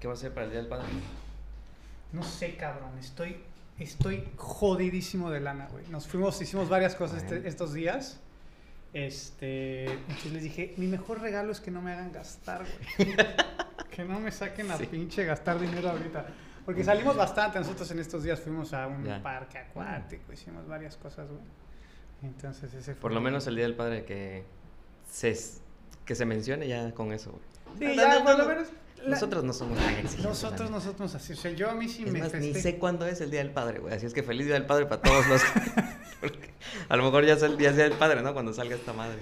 qué va a hacer para el Día del Padre? No sé, cabrón. Estoy, estoy jodidísimo de lana, güey. Nos fuimos, hicimos varias cosas este- estos días. Este, entonces les dije, mi mejor regalo es que no me hagan gastar, güey. que no me saquen a Sí. pinche gastar dinero ahorita. Porque salimos bastante nosotros en estos días. Fuimos a un Ya. parque acuático, hicimos varias cosas, güey. Entonces ese fue... Por lo menos el Día del Padre que se, que se mencione ya con eso, güey. Sí, No, ya, por lo no. menos... la- Nosotros no somos tan exigentes. Nosotros, nosotros así. O sea, yo a mí sí Es me más, ni sé cuándo es el Día del Padre, güey. Así es que feliz Día del Padre para todos los... Porque a lo mejor ya es el día del Padre, ¿no? Cuando salga esta madre.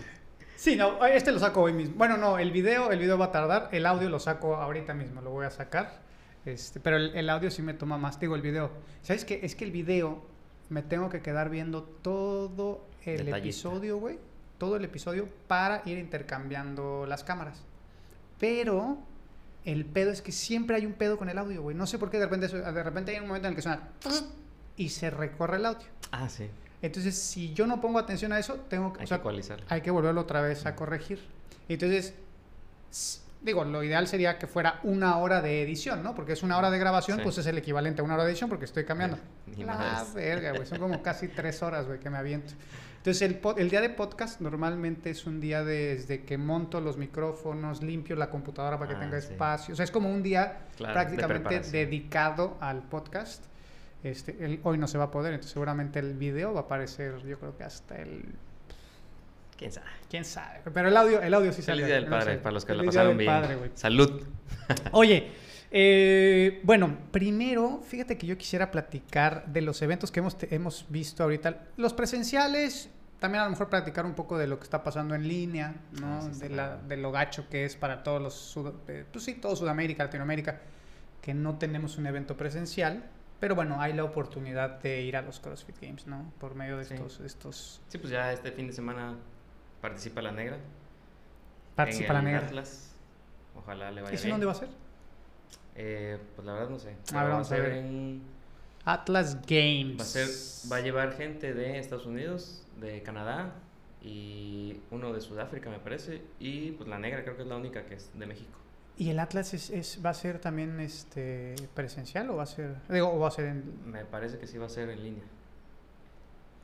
Sí, no, este lo saco hoy mismo. Bueno, no, el video, el video va a tardar, el audio lo saco ahorita mismo, lo voy a sacar. Este, pero el, el audio sí me toma más, digo el video. ¿Sabes qué? Es que el video me tengo que quedar viendo todo el Detallista. episodio, güey. Todo el episodio para ir intercambiando las cámaras. Pero el pedo es que siempre hay un pedo con el audio, güey. No sé por qué de repente, de repente hay un momento en el que suena y se recorre el audio. Ah, sí. Entonces, si yo no pongo atención a eso, tengo que... Hay o sea, que hay que volverlo otra vez a corregir. Entonces, digo, lo ideal sería que fuera una hora de edición, ¿no? Porque es una hora de grabación, Sí. pues es el equivalente a una hora de edición porque estoy cambiando. Ni La verga, güey. Son como casi tres horas, güey, que me aviento. Entonces, el, el día de podcast normalmente es un día desde que monto los micrófonos, limpio la computadora para que Ah, tenga sí. espacio. O sea, es como un día Claro, prácticamente dedicado al podcast. Este, el- hoy no se va a poder, entonces seguramente el video va a aparecer, yo creo que hasta el ¿Quién sabe? quién sabe. Pero el audio, el audio sí sale. Feliz Día del no Padre, sé. para los que la pasaron bien. Padre. Salud. Oye, eh, bueno, primero, fíjate que yo quisiera platicar de los eventos que hemos, hemos visto ahorita. Los presenciales, también a lo mejor platicar un poco de lo que está pasando en línea, ¿no? Ah, sí, de, la, de lo gacho que es para todos los, sud- pues sí, todo Sudamérica, Latinoamérica, que no tenemos un evento presencial. Pero bueno, hay la oportunidad de ir a los CrossFit Games, ¿no? Por medio de Sí. estos, estos Sí, pues ya este fin de semana participa la negra. participa la en negra. Atlas. Ojalá le vaya ¿Ese bien. dónde va a ser? Eh, pues la verdad no sé. A ver, Pero va a vamos a ver. en... Atlas Games. Va a ser... Va a llevar gente de Estados Unidos, de Canadá y uno de Sudáfrica me parece. Y pues la negra creo que es la única que es de México. ¿Y el Atlas es, es- va a ser también este presencial o va a ser digo o va a ser en Me parece que sí va a ser en línea.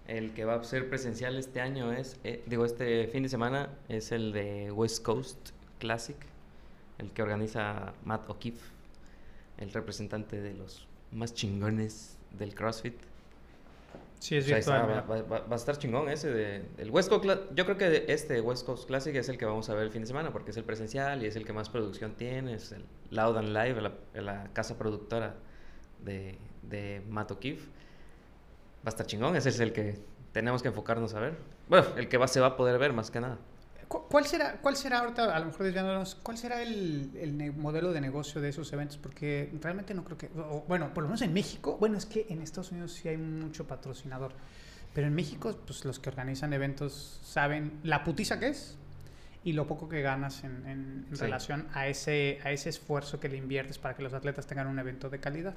El que va a ser presencial este año es, eh, digo, este fin de semana es el de West Coast Classic, el que organiza Matt O'Keefe, el representante de los más chingones del CrossFit. Sí, es O sea, está- virtual. va, mira. va- va- va a estar chingón ese de el West Coast. Yo creo que este West Coast Classic es el que vamos a ver el fin de semana porque es el presencial y es el que más producción tiene. Es el Loud and Live, la, la casa productora de, de Matt O'Keefe. Va a estar chingón. Ese es el que tenemos que enfocarnos a ver. Bueno, el que va, se va a poder ver más que nada. ¿Cu- ¿Cuál será cuál será ahorita a lo mejor desviándonos cuál será el, el modelo de negocio de esos eventos porque realmente no creo que o- o, bueno, por lo menos en México, bueno, es que en Estados Unidos sí hay mucho patrocinador. Pero en México, pues los que organizan eventos saben la putiza que es y lo poco que ganas en, en- en Sí. relación a ese, a ese esfuerzo que le inviertes para que los atletas tengan un evento de calidad.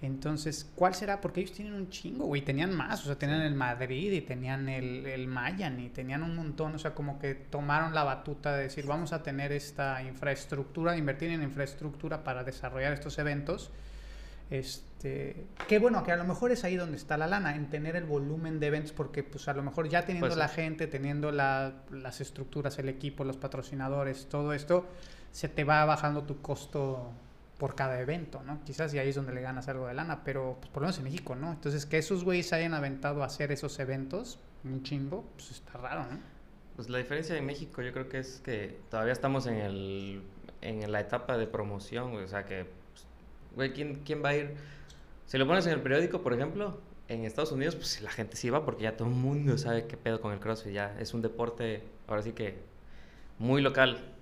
Entonces, ¿cuál será? Porque ellos tienen un chingo, güey. Tenían más, o sea, tenían el Madrid y tenían el, el Mayan y tenían un montón. O sea, como que tomaron la batuta de decir, vamos a tener esta infraestructura, invertir en infraestructura para desarrollar estos eventos. Este, qué bueno, que a lo mejor es ahí donde está la lana, en tener el volumen de eventos, porque pues a lo mejor ya teniendo Pues, la gente, teniendo la- las estructuras, el equipo, los patrocinadores, todo esto, se te va bajando tu costo por cada evento, ¿no? Quizás y ahí es donde le ganas algo de lana, pero pues, por lo menos en México, ¿no? Entonces que esos güeyes hayan aventado a hacer esos eventos, un chingo, pues está raro, ¿no? Pues la diferencia en México yo creo que es que todavía estamos en, el, en la etapa de promoción, güey, o sea que, pues, güey, ¿quién, ¿quién va a ir? Si lo pones en el periódico, por ejemplo, en Estados Unidos, pues la gente sí va porque ya todo el mundo sabe qué pedo con el CrossFit. Ya es un deporte, ahora sí que muy local.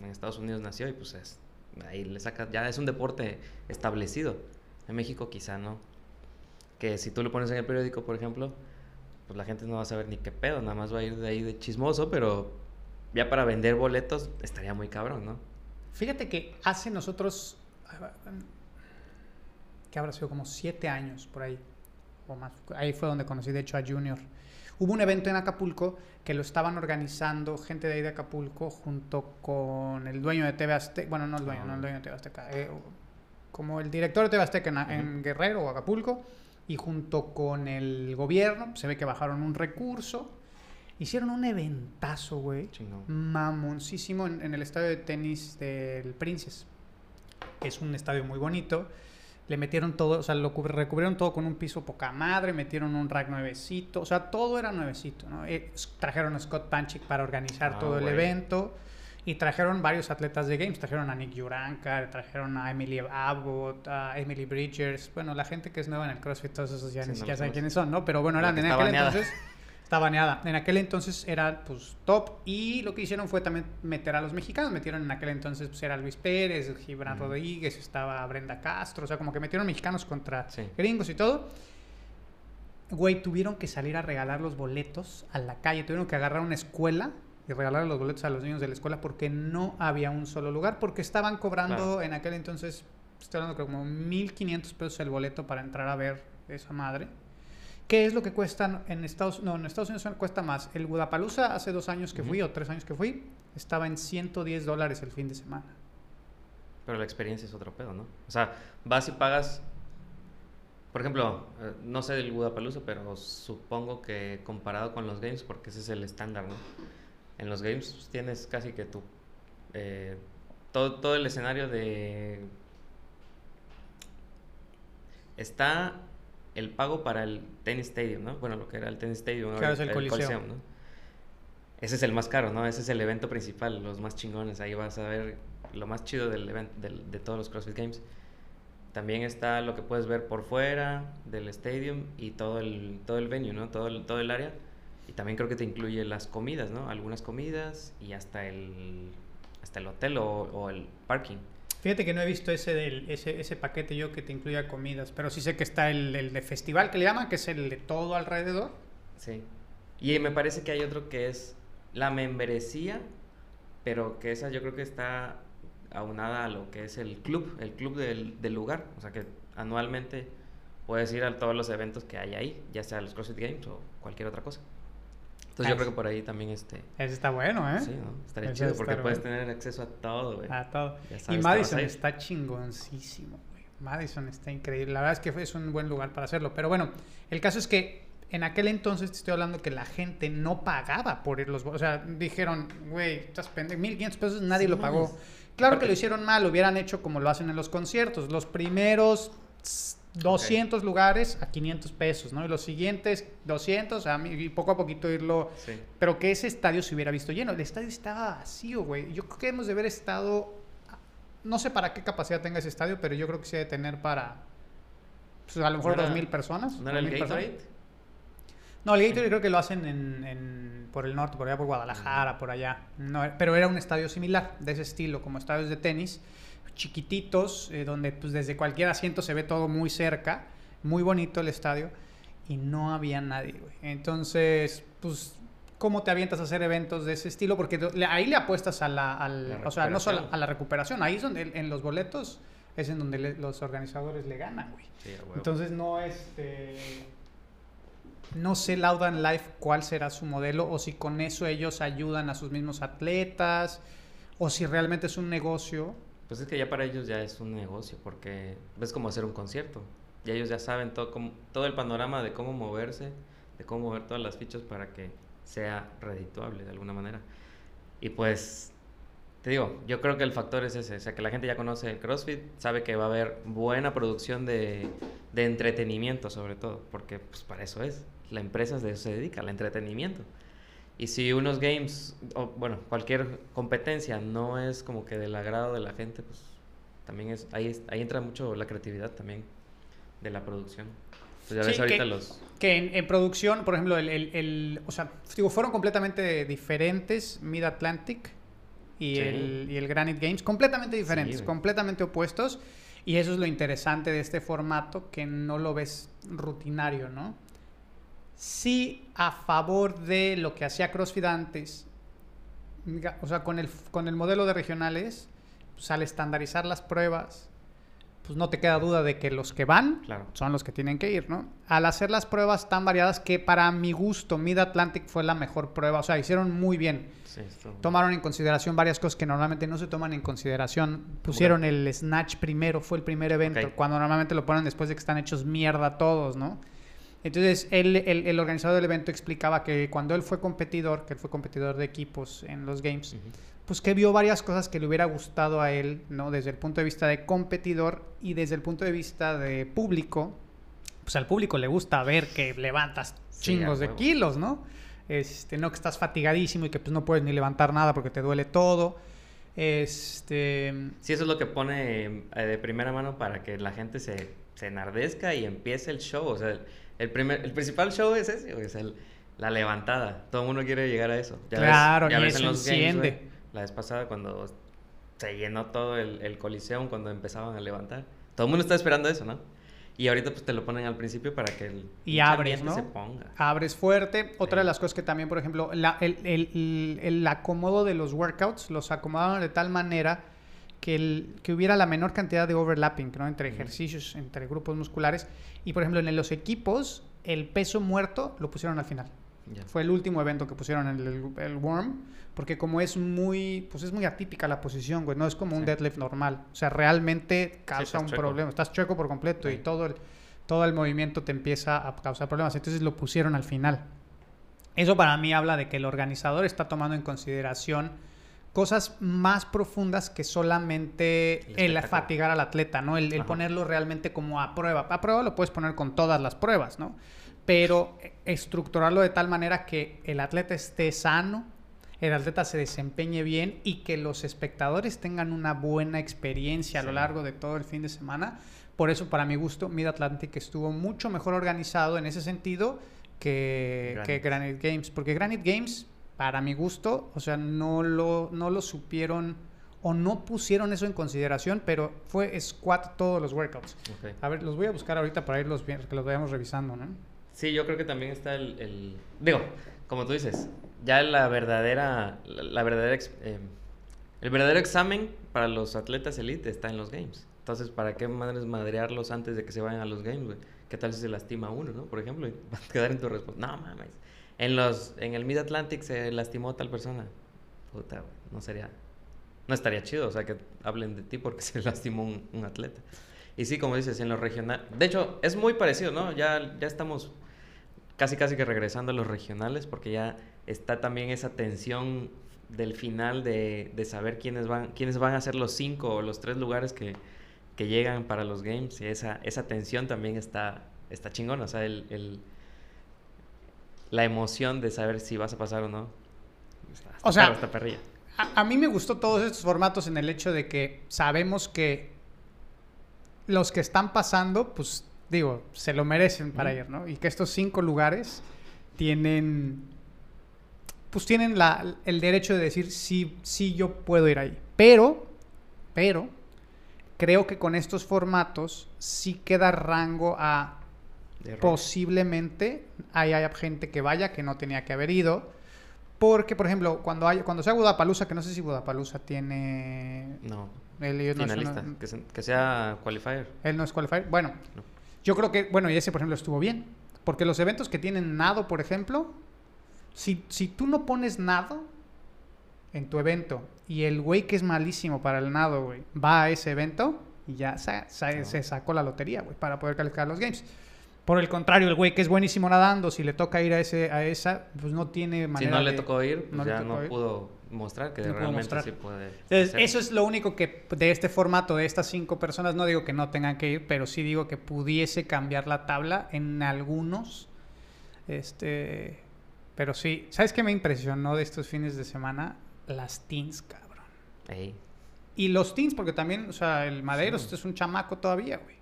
En Estados Unidos nació y pues es, ahí le saca, ya es un deporte establecido. En México quizá no. Que si tú lo pones en el periódico, por ejemplo, pues la gente no va a saber ni qué pedo, nada más va a ir de ahí de chismoso, pero ya para vender boletos estaría muy cabrón, ¿no? Fíjate que hace nosotros, que habrá sido como siete años por ahí, o más, ahí fue donde conocí de hecho a Junior. Hubo un evento en Acapulco que lo estaban organizando gente de ahí de Acapulco junto con el dueño de TV Azteca, bueno, no el dueño, no el dueño de TV Azteca, eh, como el director de TV Azteca en, en Guerrero o Acapulco, y junto con el gobierno, se ve que bajaron un recurso, hicieron un eventazo, güey, mamoncísimo en, en, el estadio de tenis del Princes. Es un estadio muy bonito. Le metieron todo, o sea, lo recubrieron todo con un piso poca madre, metieron un rack nuevecito, o sea, todo era nuevecito, ¿no? Eh, trajeron a Scott Panchik para organizar Ah, todo el evento y trajeron varios atletas de games, trajeron a Nick Yuranka, trajeron a Emily Abbott, a Emily Bridgers, bueno, la gente que es nueva en el CrossFit, todos esos ya Sí, ni siquiera saben quiénes son, ¿no? Pero bueno, eran en aquel entonces está baneada. En aquel entonces era pues top y lo que hicieron fue también meter a los mexicanos. Metieron en aquel entonces pues era Luis Pérez, Gibran. Rodríguez, estaba Brenda Castro, o sea, como que metieron mexicanos contra Sí. gringos y todo. Güey, tuvieron que salir a regalar los boletos a la calle, tuvieron que agarrar una escuela y regalar los boletos a los niños de la escuela porque no había un solo lugar, porque estaban cobrando Claro. en aquel entonces, estoy hablando que como 1.500 pesos el boleto para entrar a ver esa madre. ¿Qué es lo que cuesta en Estados No, en Estados Unidos cuesta más. El Budapalooza hace dos años que fui, o tres años que fui, estaba en 110 dólares el fin de semana. Pero la experiencia es otro pedo, ¿no? O sea, vas y pagas. Por ejemplo, eh, no sé del Budapalooza, pero supongo que comparado con los games, porque ese es el estándar, ¿no? En los games tienes casi que tú. eh, todo, todo el escenario de. Está el pago para el Tennis Stadium, ¿no? Bueno, lo que era el Tennis Stadium. Claro, ahora es el Coliseo. ¿no? Ese es el más caro, ¿no? Ese es el evento principal, los más chingones. Ahí vas a ver lo más chido del event, del- de todos los CrossFit Games. También está lo que puedes ver por fuera del stadium y todo el, todo el venue, ¿no? Todo el, todo el área. Y también creo que te incluye las comidas, ¿no? Algunas comidas y hasta el, hasta el hotel o, o el parking. Fíjate que no he visto ese, del, ese, ese paquete yo que te incluya comidas, pero sí sé que está el, el de festival que le llaman, que es el de todo alrededor. Sí. Y me parece que hay otro que es la membresía, pero que esa yo creo que está aunada a lo que es el club, el club del, del lugar. O sea que anualmente puedes ir a todos los eventos que hay ahí, ya sea los CrossFit Games o cualquier otra cosa. Entonces Ah, yo creo que por ahí también este... Ese está bueno, ¿eh? Sí, ¿no? Estaría chido porque puedes bueno. tener acceso a todo, güey. A todo. Y Madison está chingoncísimo, güey. Madison está increíble. La verdad es que es un buen lugar para hacerlo. Pero bueno, el caso es que en aquel entonces te estoy hablando que la gente no pagaba por ir los O sea, dijeron, güey, estás pendejo. 1500 pesos nadie Sí, lo pagó. Claro que lo hicieron mal, lo hubieran hecho como lo hacen en los conciertos. Los primeros tss, 200 lugares a 500 pesos, ¿no? Y los siguientes 200, a mí- y poco a poquito irlo Sí. pero que ese estadio se hubiera visto lleno. El estadio estaba vacío, güey. Yo creo que hemos de haber estado. No sé para qué capacidad tenga ese estadio, pero yo creo que sí ha de tener para. pues, a lo mejor ¿No era- dos mil personas. ¿No era el 2,000 personas. Gatorade? No, el Gatorade creo que lo hacen en, en- por el norte, por allá por Guadalajara, por allá. No, pero era un estadio similar, de ese estilo, como estadios de tenis, chiquititos, eh, donde pues desde cualquier asiento se ve todo muy cerca, muy bonito el estadio, y no había nadie, güey. Entonces, pues, ¿cómo te avientas a hacer eventos de ese estilo? Porque le- ahí le apuestas a la, al- La o sea, no solo recuperación. a la recuperación, ahí es donde en los boletos es en donde le- los organizadores le ganan, güey. Sí. Entonces no este no sé Laudan Life cuál será su modelo o si con eso ellos ayudan a sus mismos atletas o si realmente es un negocio. Pues es que ya para ellos ya es un negocio, porque es como hacer un concierto. Y ellos ya saben todo, cómo- todo el panorama de cómo moverse, de cómo mover todas las fichas para que sea redituable de alguna manera. Y pues, te digo, yo creo que el factor es ese, o sea, que la gente ya conoce el CrossFit, sabe que va a haber buena producción de, de entretenimiento sobre todo, porque pues para eso es. La empresa de se dedica, al entretenimiento. Y si unos games, o bueno, cualquier competencia no es como que del agrado de la gente, pues también es, ahí, es- ahí entra mucho la creatividad también de la producción. Pues ya Sí, ves ahorita que- los... Que en, en producción, por ejemplo, el, el- el- o sea, digo, fueron completamente diferentes Mid Atlantic y, Sí. el, y el Granite Games, completamente diferentes, completamente opuestos. Y eso es lo interesante de este formato, que no lo ves rutinario, ¿no? Sí, a favor de lo que hacía CrossFit antes, o sea, con el, con el modelo de regionales, pues al estandarizar las pruebas, pues no te queda duda de que los que van Claro. son los que tienen que ir, ¿no? Al hacer las pruebas tan variadas que para mi gusto Mid Atlantic fue la mejor prueba, o sea, hicieron muy bien. Sí, Tomaron en consideración varias cosas que normalmente no se toman en consideración. Pusieron el snatch primero, fue el primer evento, cuando normalmente lo ponen después de que están hechos mierda todos, ¿no? Entonces, él, el, el organizador del evento explicaba que cuando él fue competidor, que él fue competidor de equipos en los Games, pues que vio varias cosas que le hubiera gustado a él, ¿no? Desde el punto de vista de competidor y desde el punto de vista de público, pues al público le gusta ver que levantas chingos de kilos, ¿no? Este, no que estás fatigadísimo y que pues no puedes ni levantar nada porque te duele todo. Este, Sí, eso es lo que pone eh, de primera mano para que la gente se, se enardezca y empiece el show. O sea, el, primer, el principal show es ese, es el- la levantada. Todo el mundo quiere llegar a eso. Ya ves- Claro, ya y ves eso en los games, enciende. güey, la vez pasada cuando se llenó todo el, el coliseum cuando empezaban a levantar. Todo el mundo está esperando eso, ¿no? Y ahorita pues te lo ponen al principio para que el Y abres, ¿no? se ponga. abres fuerte. Otra de Sí. las cosas que también, por ejemplo, la- el, el- el- el acomodo de los workouts los acomodaron de tal manera que, el- que hubiera la menor cantidad de overlapping ¿no? entre ejercicios, entre grupos musculares. Y, por ejemplo, en los equipos, el peso muerto lo pusieron al final. Ya. Fue el último evento que pusieron en el, el Worm, porque como es muy, pues es muy atípica la posición, güey, no es como un Sí. deadlift normal. O sea, realmente causa estás un chueco. problema. Estás chueco por completo y Sí. todo el, todo el movimiento te empieza a causar problemas. Entonces lo pusieron al final. Eso para mí habla de que el organizador está tomando en consideración cosas más profundas que solamente El fatigar al atleta, ¿no? El, ponerlo realmente como a prueba. A prueba lo puedes poner con todas las pruebas, ¿no? Pero estructurarlo de tal manera que el atleta esté sano, el atleta se desempeñe bien y que los espectadores tengan una buena experiencia a lo largo de todo el fin de semana. Por eso, para mi gusto, Mid Atlantic estuvo mucho mejor organizado en ese sentido que Granite. que Granite Games. Porque Granite Games, para mi gusto, o sea, no lo, no lo supieron o no pusieron eso en consideración, pero fue squat todos los workouts. Ok. A ver, los voy a buscar ahorita para irlos bien, que los vayamos revisando, ¿no? Sí, yo creo que también está el, el- digo, como tú dices, ya la verdadera, la, la verdadera, eh, el verdadero examen para los atletas elite está en los games. Entonces, ¿para qué madres madrearlos antes de que se vayan a los games, güey? ¿Qué tal si se lastima uno, no? Por ejemplo, y va a quedar en tu respuesta. No mames. En los, en el Mid Atlantic se lastimó tal persona. Puta, no sería, no estaría chido, o sea, que hablen de ti porque se lastimó un, un atleta. Y sí, como dices, en los regionales. De hecho, es muy parecido, ¿no? Ya, ya estamos casi casi que regresando a los regionales porque ya está también esa tensión del final de, de saber quiénes van, quiénes van a ser los cinco o los tres lugares que, que llegan para los games. Y esa, esa tensión también está, está chingona. O sea, el, el- la emoción de saber si vas a pasar o no. O sea, perrilla. A, a mí me gustó todos estos formatos en el hecho de que sabemos que los que están pasando, pues digo, se lo merecen para ir, ¿no? Y que estos cinco lugares tienen, pues tienen la, el derecho de decir sí, sí yo puedo ir ahí. Pero, pero, creo que con estos formatos sí queda rango a error. posiblemente hay, hay gente que vaya que no tenía que haber ido. Porque, por ejemplo, cuando, hay, cuando sea Budapalooza, que no sé si Budapalooza tiene... No, Él, finalista. una- que, se- que sea qualifier. él no es qualifier. Bueno, No. yo creo que, bueno, y ese, por ejemplo, estuvo bien. Porque los eventos que tienen nado, por ejemplo, si, si tú no pones nado en tu evento y el güey que es malísimo para el nado, güey, va a ese evento y ya sa- sa- No. se sacó la lotería, güey, para poder calificar los games. Por el contrario, el güey que es buenísimo nadando, si le toca ir a ese a esa, pues no tiene Si manera no le de- tocó ir, pues no le ya tocó no ir. pudo mostrar que No realmente mostrar. sí puede. Entonces, hacer. eso es lo único que de este formato, de estas cinco personas, no digo que no tengan que ir, pero sí digo que pudiese cambiar la tabla en algunos. Este, pero sí, ¿sabes qué me impresionó de estos fines de semana? Las teens, cabrón. Ey, Y los teens, porque también, o sea, el Madeiros Sí. es un chamaco todavía, güey.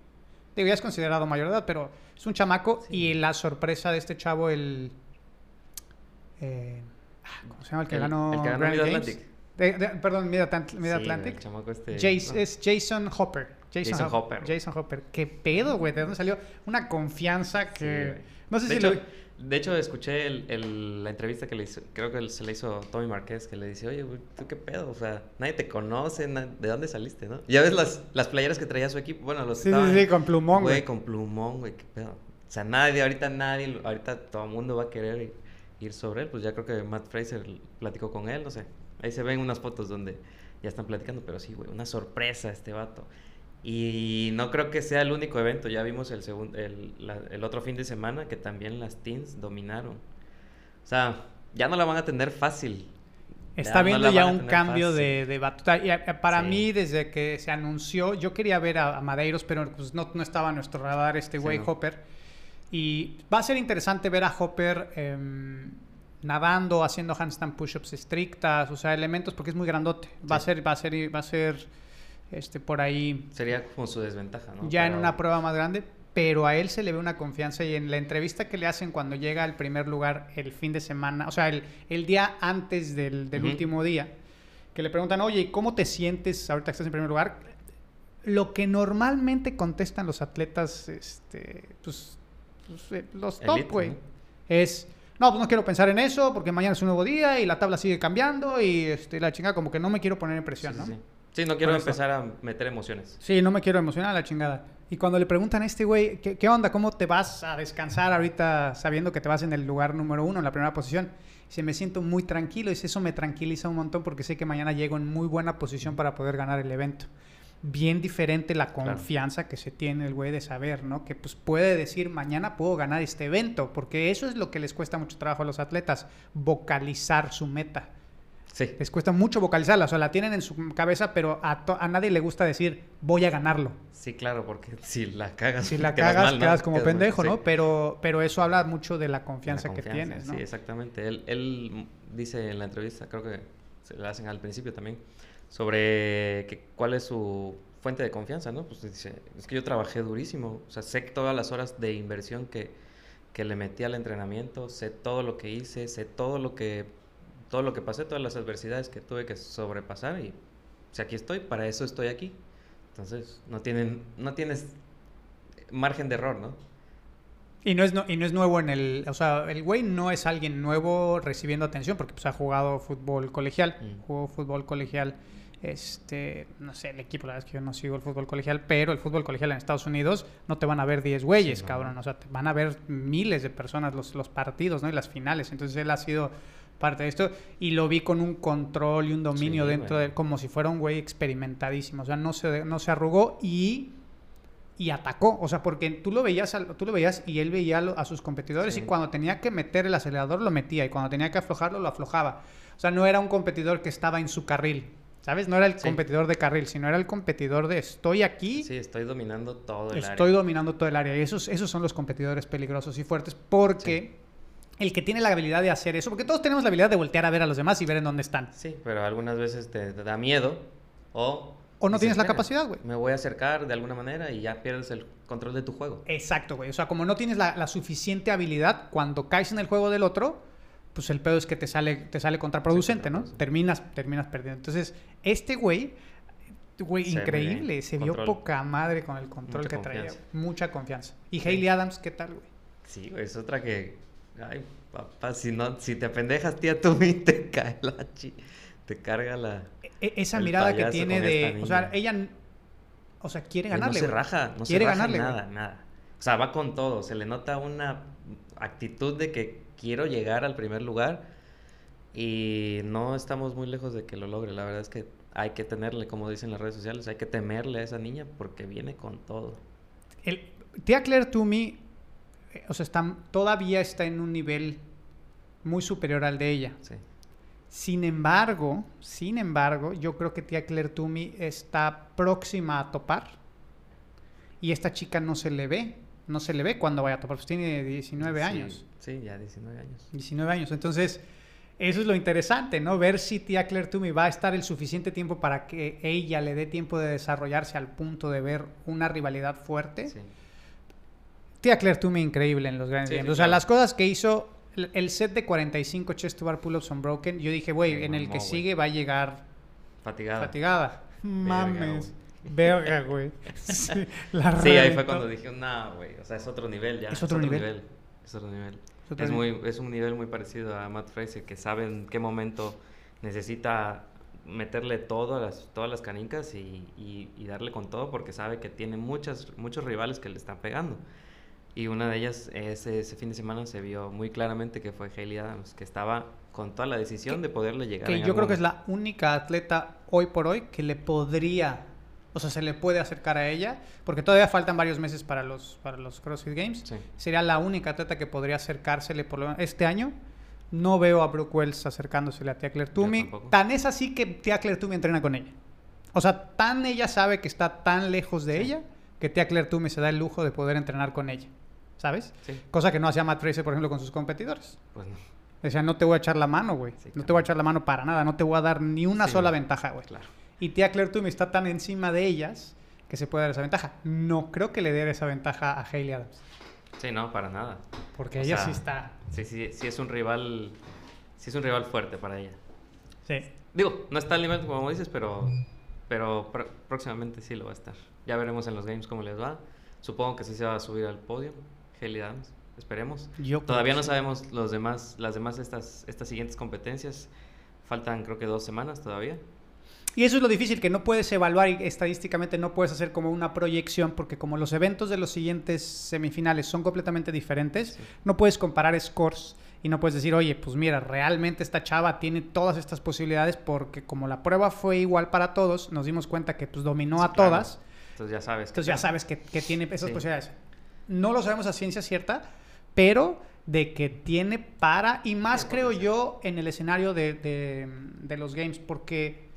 Digo, ya es considerado mayor de edad, pero es un chamaco. Y la sorpresa de este chavo, el. eh, ah, ¿Cómo se llama el que El- ganó? el que ganó Mid? Atlantic. De- de- perdón, Mid, Atlant- Mid Sí, Atlantic. el chamaco este- Jace- no. Es Jason Hopper. Jason, Jason Hop- Hopper. Jason Hopper. ¿Qué pedo, güey? ¿De dónde salió? Una confianza Sí, que. no sé de si hecho, lo. De hecho, escuché el- el- la entrevista que le hizo, creo que se le hizo Tommy Marquez, que le dice, oye, ¿tú qué pedo? O sea, nadie te conoce, na- ¿de dónde saliste, no? Ya ves las, las playeras que traía su equipo, bueno, los Sí, estaban- sí, sí, con plumón, güey. con plumón, güey, qué pedo. O sea, nadie, ahorita nadie, ahorita todo el mundo va a querer ir, ir sobre él, pues ya creo que Matt Fraser platicó con él, no sé. Ahí se ven unas fotos donde ya están platicando, pero sí, güey, una sorpresa este vato. Y no creo que sea el único evento. Ya vimos el, segun- el, la- el otro fin de semana que también las teens dominaron. O sea, ya no la van a tener fácil. Está no viendo ya un cambio de, de batuta. Y, para Sí. mí, desde que se anunció, yo quería ver a, a Madeiros, pero pues no, no estaba en nuestro radar este Sí, güey no. Hopper. Y va a ser interesante ver a Hopper em, nadando, haciendo handstand push-ups estrictas, o sea, elementos, porque es muy grandote. Va a ser, va a ser, va a ser este, por ahí Sería como su desventaja, ¿no? ya en una prueba más grande, pero a él se le ve una confianza y en la entrevista que le hacen cuando llega al primer lugar el fin de semana, o sea, el, el día antes del, del último día, que le preguntan, oye, ¿y ¿cómo te sientes ahorita que estás en primer lugar? Lo que normalmente contestan los atletas, este, pues, pues, eh, los top, güey, ¿no? es... No, pues no quiero pensar en eso porque mañana es un nuevo día y la tabla sigue cambiando y este, la chingada como que no me quiero poner en presión, sí, ¿no? sí. Sí, no quiero empezar a meter emociones. Sí, no me quiero emocionar la chingada. Y cuando le preguntan a este güey, ¿qué, qué onda? ¿Cómo te vas a descansar ahorita sabiendo que te vas en el lugar número uno, en la primera posición? Dice, me siento muy tranquilo. Dice, eso me tranquiliza un montón porque sé que mañana llego en muy buena posición para poder ganar el evento. Bien diferente la Claro. confianza que se tiene el güey de saber, ¿no? Que pues puede decir, mañana puedo ganar este evento. Porque eso es lo que les cuesta mucho trabajo a los atletas, vocalizar su meta. Sí. Les cuesta mucho vocalizarla, o sea, la tienen en su cabeza, pero a, a nadie le gusta decir, voy a ganarlo. Sí, claro, porque si la cagas. Si la quedas cagas, mal, ¿no? quedas como Quedas mal, pendejo, sí. ¿no? Pero, pero eso habla mucho de la La confianza, que tienes, ¿no? Sí, exactamente. Él, él dice en la entrevista, creo que se la hacen al principio también, sobre que, cuál es su fuente de confianza, ¿no? Pues dice, es que yo trabajé durísimo, o sea, sé todas las horas de inversión que, que le metí al entrenamiento, sé todo lo que hice, sé todo lo que, todo lo que pasé, todas las adversidades que tuve que sobrepasar y, o sea, aquí estoy, para eso estoy aquí. Entonces, no tienen, no tienes margen de error, ¿no? Y no, es no- y no es nuevo en el... O sea, el güey no es alguien nuevo recibiendo atención porque pues, ha jugado fútbol colegial. Mm. Jugó fútbol colegial, este... No sé, el equipo, la verdad es que yo no sigo el fútbol colegial, pero el fútbol colegial en Estados Unidos no te van a ver 10 güeyes, Sí, no. cabrón. O sea, te van a ver miles de personas los, los partidos, ¿no? Y las finales. Entonces él ha sido parte de esto y lo vi con un control y un dominio Sí, dentro güey. de como si fuera un güey experimentadísimo. O sea, no se, no se arrugó y y atacó, o sea, porque tú lo veías, al- tú lo veías y él veía a, a sus competidores Sí. y cuando tenía que meter el acelerador lo metía y cuando tenía que aflojarlo lo aflojaba. O sea, no era un competidor que estaba en su carril, ¿sabes? No era el Sí. competidor de carril, sino era el competidor de estoy aquí, Sí, estoy dominando todo el estoy área. dominando todo el área y esos, esos son los competidores peligrosos y fuertes porque el que tiene la habilidad de hacer eso, porque todos tenemos la habilidad de voltear a ver a los demás y ver en dónde están. Sí, pero algunas veces te, te da miedo o... O no tienes la "Venga, capacidad, güey. Me voy a acercar de alguna manera y ya pierdes el control de tu juego. Exacto, güey. O sea, como no tienes la, la suficiente habilidad, cuando caes en el juego del otro, pues el pedo es que te sale, te sale contraproducente, ¿no? Terminas, terminas perdiendo. Entonces, este güey, güey, Se increíble. Se vio poca madre con el control Mucha que traía. Mucha confianza. Y Sí. Hayley Adams, ¿qué tal, güey? Sí, güey, es otra que... Ay, papá, si no, si te pendejas, tía, tú y te cae la chi... Te carga la... E- esa El mirada que tiene de... O sea, ella... O sea, quiere Güey, ganarle. No se raja, no Quiere se raja ganarle, güey. nada, nada. O sea, va con todo. Se le nota una actitud de que quiero llegar al primer lugar y no estamos muy lejos de que lo logre. La verdad es que hay que tenerle, como dicen las redes sociales, hay que temerle a esa niña porque viene con todo. El, Tía Claire Toomey, o sea, está, todavía está en un nivel muy superior al de ella. Sí. Sin embargo, sin embargo, yo creo que tía Claire Toomey está próxima a topar. Y esta chica no se le ve. No se le ve cuando vaya a topar. Pues tiene 19 Sí, años. Sí, ya 19 años. 19 años. Entonces, eso es lo interesante, ¿no? Ver si tía Claire Toomey va a estar el suficiente tiempo para que ella le dé tiempo de desarrollarse al punto de ver una rivalidad fuerte. Sí. Tía Claire Toomey increíble en los grandes Sí, games. sí, o sea, claro. las cosas que hizo el- set de 45 chest to bar pull-ups unbroken, yo dije, güey, en el que güey. sigue va a llegar Fatigada. fatigada. Mames. Verga, güey. Sí, la Sí, ahí fue cuando dije, no, güey, o sea, es otro nivel ya. Es otro nivel. Es otro nivel. Es otro Es, nivel. muy, es un nivel muy parecido a Matt Fraser, que sabe en qué momento necesita meterle todo a las, todas las canicas y, y- y darle con todo porque sabe que tiene muchas, muchos rivales que le están pegando. Y una de ellas, ese, ese fin de semana se vio muy claramente que fue Hailey Adams, que estaba con toda la decisión de poderle llegar. Que en yo creo que es algún- la única atleta hoy por hoy que le podría, o sea, se le puede acercar a ella, porque todavía faltan varios meses para los, para los CrossFit Games. Sí. Sería la única atleta que podría acercársele por lo menos este año. No veo a Brooke Wells acercándosele a Tia Claire Toomey. Tan es así que Tia Claire Toomey entrena con ella. O sea, tan ella sabe que está tan lejos de Sí. ella que Tia Claire Toomey se da el lujo de poder entrenar con ella. ¿Sabes? Sí, Cosa que no hacía Matt Fraser, por ejemplo, con sus competidores. pues no, Decía, no te voy a echar la mano, güey. Sí, no claro. te voy a echar la mano para nada. No te voy a dar ni una Sí, sola ventaja, güey. claro. Y tía Claire Toomey está tan encima de ellas que se puede dar esa ventaja. No creo que le dé esa ventaja a Hailey Adams. Sí, no, para nada. Porque O ella sea, sí está. Sí, sí, sí es un rival, sí es un rival fuerte para ella. Sí. Digo, no está al nivel como dices, pero, pero pr- próximamente sí lo va a estar. Ya veremos en los games cómo les va. Supongo que sí se va a subir al podio. Hailey Adams, esperemos. Yo Todavía no que sabemos los demás, las demás estas, estas siguientes competencias. Faltan creo que dos semanas todavía. Y eso es lo difícil, que no puedes evaluar y estadísticamente no puedes hacer como una proyección, porque como los eventos de los siguientes semifinales son completamente diferentes, Sí. no puedes comparar scores y no puedes decir, oye, pues mira, realmente esta chava tiene todas estas posibilidades, porque como la prueba fue igual para todos, nos dimos cuenta que pues dominó Sí, a claro. todas. Entonces ya sabes. Entonces ya sabes que, que tiene esas Sí. posibilidades. No lo sabemos a ciencia cierta, pero de que tiene para, y más Sí, creo yo en el escenario de, de- de los games, porque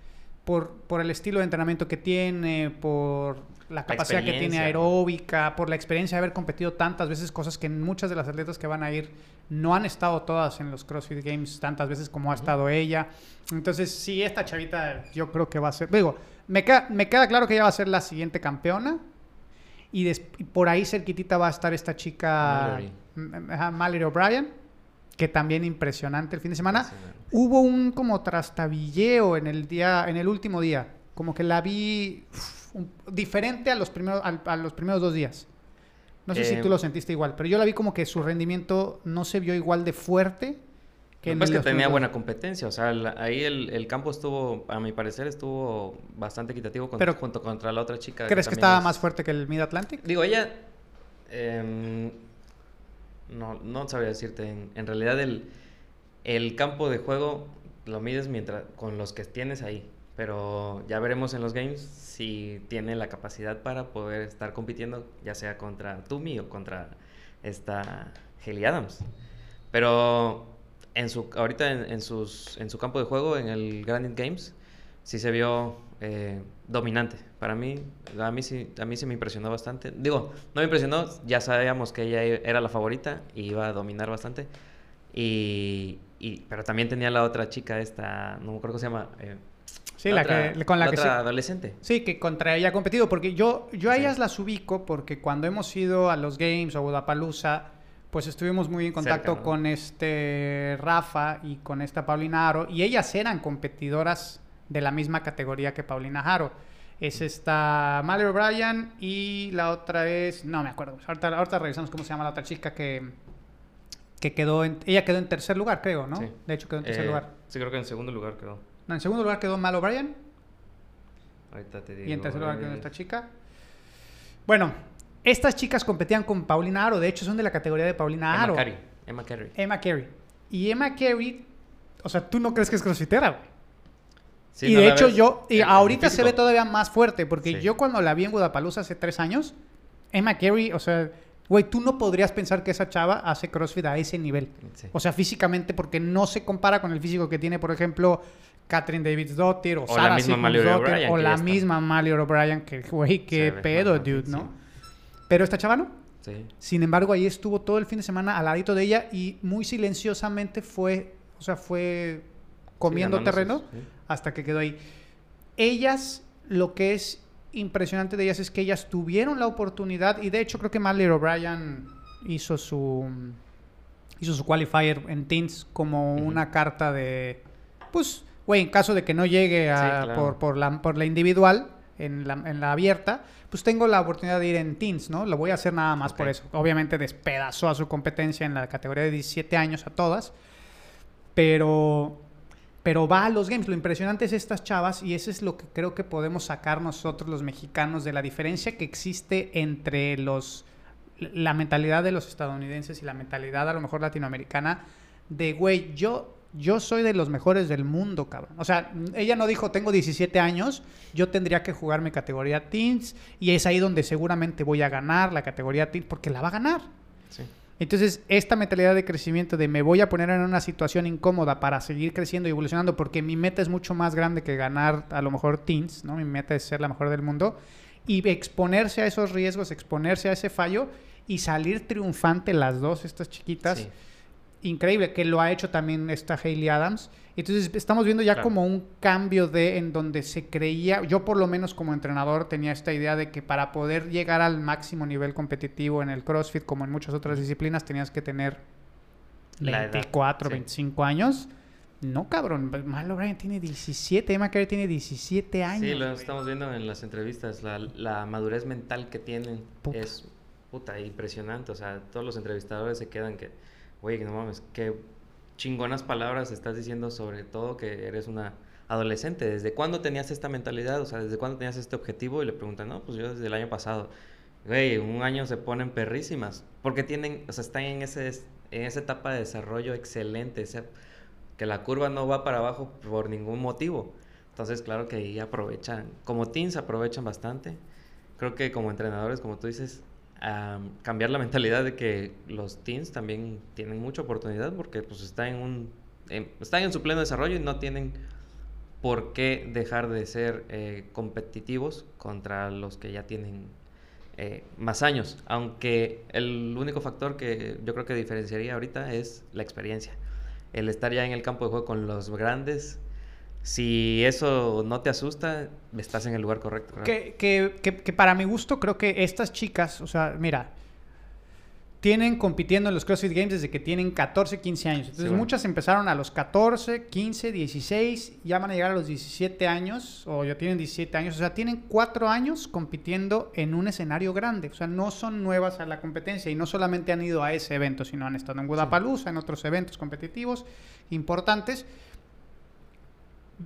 por, por el estilo de entrenamiento que tiene, por la capacidad que tiene aeróbica, por la experiencia de haber competido tantas veces, cosas que muchas de las atletas que van a ir no han estado todas en los CrossFit Games tantas veces como ha estado ella. Entonces, sí, esta chavita yo creo que va a ser, digo, me queda, me queda claro que ella va a ser la siguiente campeona. Y, des- y por ahí cerquitita va a estar esta chica Mallory. O'Brien, que también impresionante el fin de semana. Hubo un como trastabilleo en el día, en el último día, como que la vi uf, un- diferente a los primeros, al- a, los primeros dos días. No sé si Eh, tú lo sentiste igual, pero yo la vi como que su rendimiento no se vio igual de fuerte que en que es que tenía buena competencia, o sea, la- ahí el, el campo estuvo, a mi parecer, estuvo bastante equitativo con- Pero- junto contra la otra chica. ¿Crees que también estaba es- más fuerte que el Mid Atlantic? Digo, ella, em, no, no sabría decirte, en, en realidad el, el campo de juego lo mides mientras, con los que tienes ahí, pero ya veremos en los games si tiene la capacidad para poder estar compitiendo, ya sea contra Tumi o contra esta Haley Adams. Pero en su, ahorita en, en sus, en su campo de juego, en el Grand Games, sí se vio eh, dominante. Para mí, a mí, sí, a mí sí me impresionó bastante. Digo, no me impresionó, ya sabíamos que ella era la favorita y iba a dominar bastante. Y, y- pero también tenía la otra chica, esta, no me acuerdo cómo se llama. eh, Sí, la, otra- que, con la, que otra se- adolescente. Sí, que contra ella ha competido, porque yo, yo a Sí. ellas las ubico porque cuando hemos ido a los Games o a Budapalooza, pues estuvimos muy en contacto Cerca, ¿no? con este Rafa y con esta Paulina Aro, y ellas eran competidoras de la misma categoría que Paulina Aro. Es esta Mallory O'Brien y la otra es, no me acuerdo, ahorita, ahorita revisamos cómo se llama la otra chica que, que quedó en, ella quedó en tercer lugar, creo, ¿no? Sí. De hecho quedó en tercer Eh, lugar. Sí, creo que en segundo lugar quedó. No, en segundo lugar quedó Mal O'Brien Ahorita te digo. y en tercer lugar quedó eh, esta chica. Bueno, estas chicas competían con Paulina Aro. De hecho, son de la categoría de Paulina Emma Aro. Carey. Emma Carey. Emma Carey. Y Emma Carey, o sea, tú no crees que es crossfitera, güey. Sí, y no de la hecho ves yo, y ahorita se ve todavía más fuerte, porque Sí. yo cuando la vi en Guadalajara hace tres años, Emma Carey, o sea, güey, tú no podrías pensar que esa chava hace CrossFit a ese nivel. Sí. O sea, físicamente, porque no se compara con el físico que tiene, por ejemplo, Catherine Davids-Dottir o, O la Sarah misma Mallory Sigmundsdóttir, O'Brien, o la misma O'Brien, que, güey, qué pedo, dude. ¿no? Pero esta chava no. Sí. Sin embargo, ahí estuvo todo el fin de semana al ladito de ella y muy silenciosamente fue, o sea, fue comiendo terreno sí. hasta que quedó ahí. Ellas, lo que es impresionante de ellas es que ellas tuvieron la oportunidad y de hecho creo que Mallory O'Brien hizo su hizo su qualifier en teens como una carta de pues güey en caso de que no llegue a, por, por, la, por la individual en la, en la abierta pues tengo la oportunidad de ir en teens, ¿no? Lo voy a hacer nada más por eso. Obviamente despedazó a su competencia en la categoría de 17 años a todas, pero, pero va a los games. Lo impresionante es estas chavas y eso es lo que creo que podemos sacar nosotros los mexicanos de la diferencia que existe entre los la mentalidad de los estadounidenses y la mentalidad a lo mejor latinoamericana de, güey, yo yo soy de los mejores del mundo, cabrón. O sea, ella no dijo, tengo 17 años, yo tendría que jugar mi categoría Teens y es ahí donde seguramente voy a ganar la categoría Teens porque la va a ganar. Entonces, esta mentalidad de crecimiento de me voy a poner en una situación incómoda para seguir creciendo y evolucionando porque mi meta es mucho más grande que ganar a lo mejor Teens, ¿no? Mi meta es ser la mejor del mundo y exponerse a esos riesgos, exponerse a ese fallo y salir triunfante las dos, estas chiquitas increíble, que lo ha hecho también esta Hayley Adams. Entonces estamos viendo ya como un cambio de en donde se creía, yo por lo menos como entrenador tenía esta idea de que para poder llegar al máximo nivel competitivo en el CrossFit, como en muchas otras disciplinas, tenías que tener 24, 25 años. No, cabrón, Malo Bryan tiene 17, Emma Carey tiene 17 años. Sí, lo estamos viendo en las entrevistas, la, madurez mental que tienen es puta, impresionante, o sea, todos los entrevistadores se quedan que Oye, no mames, qué chingonas palabras estás diciendo sobre todo que eres una adolescente. ¿Desde cuándo tenías esta mentalidad? O sea, ¿desde cuándo tenías este objetivo? Y le preguntan, no, pues yo desde el año pasado. Güey, un año se ponen perrísimas. Porque tienen, o sea, están en, ese, en esa etapa de desarrollo excelente. que la curva no va para abajo por ningún motivo. Entonces, claro que ahí aprovechan, como teens aprovechan bastante. Creo que como entrenadores, como tú dices, cambiar la mentalidad de que los teens también tienen mucha oportunidad porque pues están en un están en su pleno desarrollo y no tienen por qué dejar de ser eh, competitivos contra los que ya tienen eh, más años. Aunque el único factor que yo creo que diferenciaría ahorita es la experiencia. El estar ya en el campo de juego con los grandes si eso no te asusta, estás en el lugar correcto. Que, que, que, para mi gusto creo que estas chicas, o sea, mira, tienen compitiendo en los CrossFit Games desde que tienen 14, 15 años. Entonces muchas empezaron a los 14, 15, 16, ya van a llegar a los 17 años, o ya tienen 17 años, o sea, tienen 4 años compitiendo en un escenario grande. O sea, no son nuevas a la competencia y no solamente han ido a ese evento, sino han estado en Guadalajara, en otros eventos competitivos importantes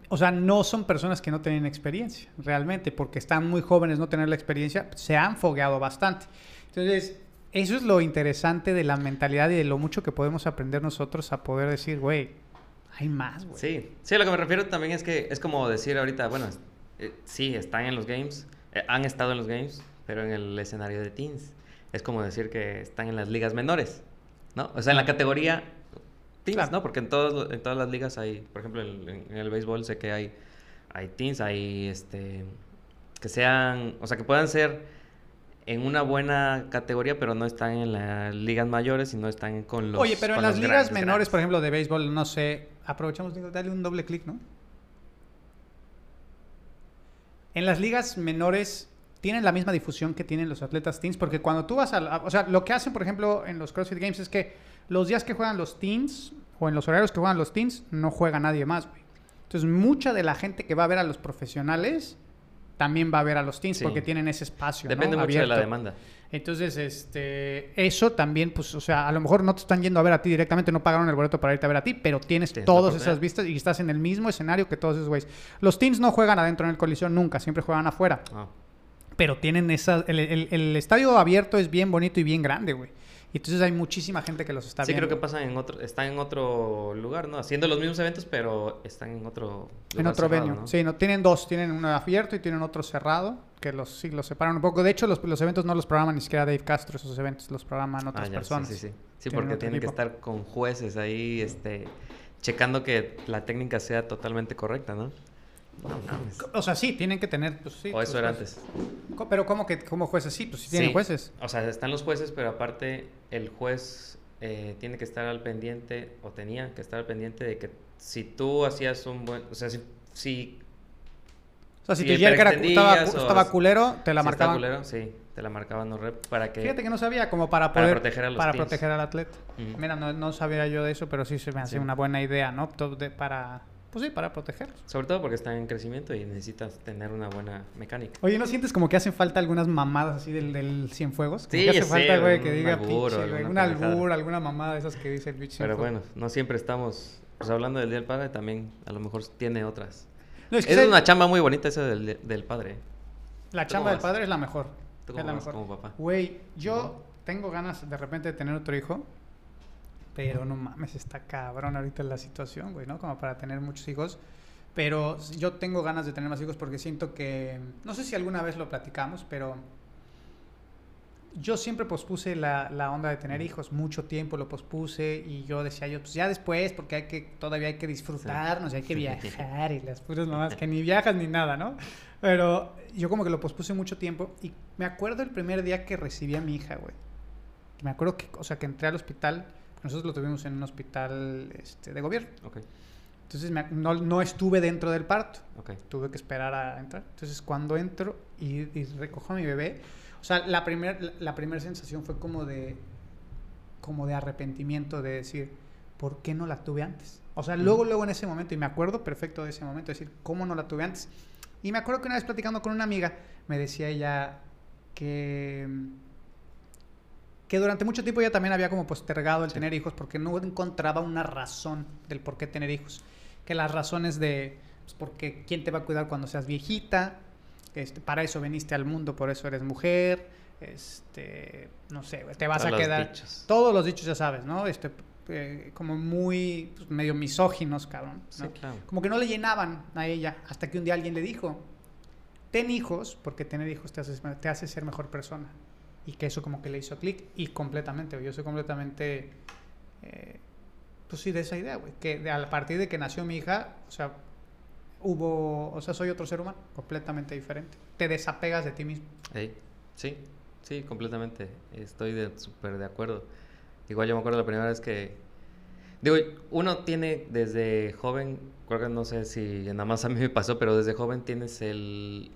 o sea, no son personas que no tienen experiencia, realmente, porque están muy jóvenes, no tener la experiencia, se han fogueado bastante. Entonces, eso es lo interesante de la mentalidad y de lo mucho que podemos aprender nosotros a poder decir, güey, hay más, güey. Sí, sí, a lo que me refiero también es que es como decir ahorita, bueno, eh, sí, están en los games, eh, han estado en los games, pero en el escenario de teens. Es como decir que están en las ligas menores, ¿no? O sea, en la categoría teams, ¿no? Porque en, todos, en todas las ligas hay, por ejemplo, en, el béisbol sé que hay, hay teams, hay este, que sean, o sea, que puedan ser en una buena categoría, pero no están en las ligas mayores y no están con los. Oye, pero en las ligas menores, por ejemplo, de béisbol, no sé, aprovechamos, dale un doble clic, ¿no? En las ligas menores tienen la misma difusión que tienen los atletas teens, porque cuando tú vas a, o sea, lo que hacen, por ejemplo, en los CrossFit Games es que los días que juegan los teens o en los horarios que juegan los teens, no juega nadie más, güey. Entonces, mucha de la gente que va a ver a los profesionales también va a ver a los teens porque tienen ese espacio. Depende mucho de la demanda. Entonces, este, eso también, pues, o sea, a lo mejor no te están yendo a ver a ti directamente, no pagaron el boleto para irte a ver a ti, pero tienes, todas esas vistas y estás en el mismo escenario que todos esos güeyes. Los teens no juegan adentro en el colisión nunca, siempre juegan afuera. Ah. Pero tienen esa. El, el, estadio abierto es bien bonito y bien grande, güey. Y entonces hay muchísima gente que los está viendo. Sí, creo que pasa en otro, están en otro lugar, ¿no? Haciendo los mismos eventos, pero están en otro En otro venue. Sí, no, tienen dos, tienen uno abierto y tienen otro cerrado, que los, sí, los separan un poco. De hecho, los, los eventos no los programan ni siquiera Dave Castro, esos eventos los programan otras ah, personas. Sí, sí, sí. Sí, porque tienen que estar con jueces ahí, este, checando que la técnica sea totalmente correcta, ¿no? O sea, sí, tienen que tener. Pues, o eso era antes. Pero, ¿cómo que como jueces? Sí, pues sí tienen jueces. O sea, están los jueces, pero aparte, el juez eh, tiene que estar al pendiente, o tenía que estar al pendiente de que si tú hacías un buen. O sea, si. si o sea, si, tu estaba, estaba, culero, te la marcaban. Culero, sí. te la marcaba no rep para que... Fíjate que no sabía, como para proteger a los Para proteger al atleta. Mira, no, no sabía yo de eso, pero sí se me hace Sí. una buena idea, ¿no? De- para... Pues sí, para protegerlos. Sobre todo porque están en crecimiento y necesitas tener una buena mecánica. Oye, ¿no sientes como que hacen falta algunas mamadas así del, del Cienfuegos? Como Sí, que hace sé, falta, güey, que diga albur pinche, güey. Un albur, alguna mamada de esas que dice el bicho. Pero bueno, no siempre estamos... Pues hablando del Día del Padre, también a lo mejor tiene otras. No, es Es, que ¿sabes? una chamba muy bonita esa del, del padre. La ¿Tú chamba del padre es la mejor. ¿Tú es la vas mejor. como papá? Güey, yo tengo ganas de repente de tener otro hijo, pero no mames, está cabrón ahorita la situación, güey, ¿no? Como para tener muchos hijos. Pero yo tengo ganas de tener más hijos porque siento que, no sé si alguna vez lo platicamos, pero yo siempre pospuse la, la onda de tener hijos, mucho tiempo lo pospuse y yo decía yo, pues ya después, porque hay que, todavía hay que disfrutarnos, y hay que viajar y las puras mamás que ni viajas ni nada, ¿no? Pero yo como que lo pospuse mucho tiempo y me acuerdo el primer día que recibí a mi hija, güey. Me acuerdo que, o sea, que entré al hospital, nosotros lo tuvimos en un hospital este, de gobierno. Ok, Entonces me no, no estuve dentro del parto, ok. tuve que esperar a entrar. Entonces cuando entro y, y recojo a mi bebé, o sea, la primera la, primera sensación fue como de como de arrepentimiento de decir, ¿por qué no la tuve antes? O sea, luego luego en ese momento y me acuerdo perfecto de ese momento, decir, ¿cómo no la tuve antes? Y me acuerdo que una vez platicando con una amiga, me decía ella que que durante mucho tiempo ella también había como postergado el Sí. tener hijos porque no encontraba una razón del por qué tener hijos. Que las razones de, pues, porque quién te va a cuidar cuando seas viejita, este, para eso viniste al mundo, por eso eres mujer, este, no sé, te vas Todos a los quedar... dichos. Todos los dichos ya sabes, ¿no? Este, eh, como muy, pues, medio misóginos, cabrón. Sí, claro. Como que no le llenaban a ella hasta que un día alguien le dijo, ten hijos porque tener hijos te hace, te hace ser mejor persona. Y que eso como que le hizo clic y completamente, yo soy completamente, eh, pues sí, de esa idea, güey. Que a partir de que nació mi hija, o sea, hubo, o sea, soy otro ser humano, completamente diferente. Te desapegas de ti mismo. Ey, Sí, sí, completamente. Estoy súper de acuerdo. Igual yo me acuerdo la primera vez que... Digo, uno tiene desde joven, creo que no sé si nada más a mí me pasó, pero desde joven tienes el,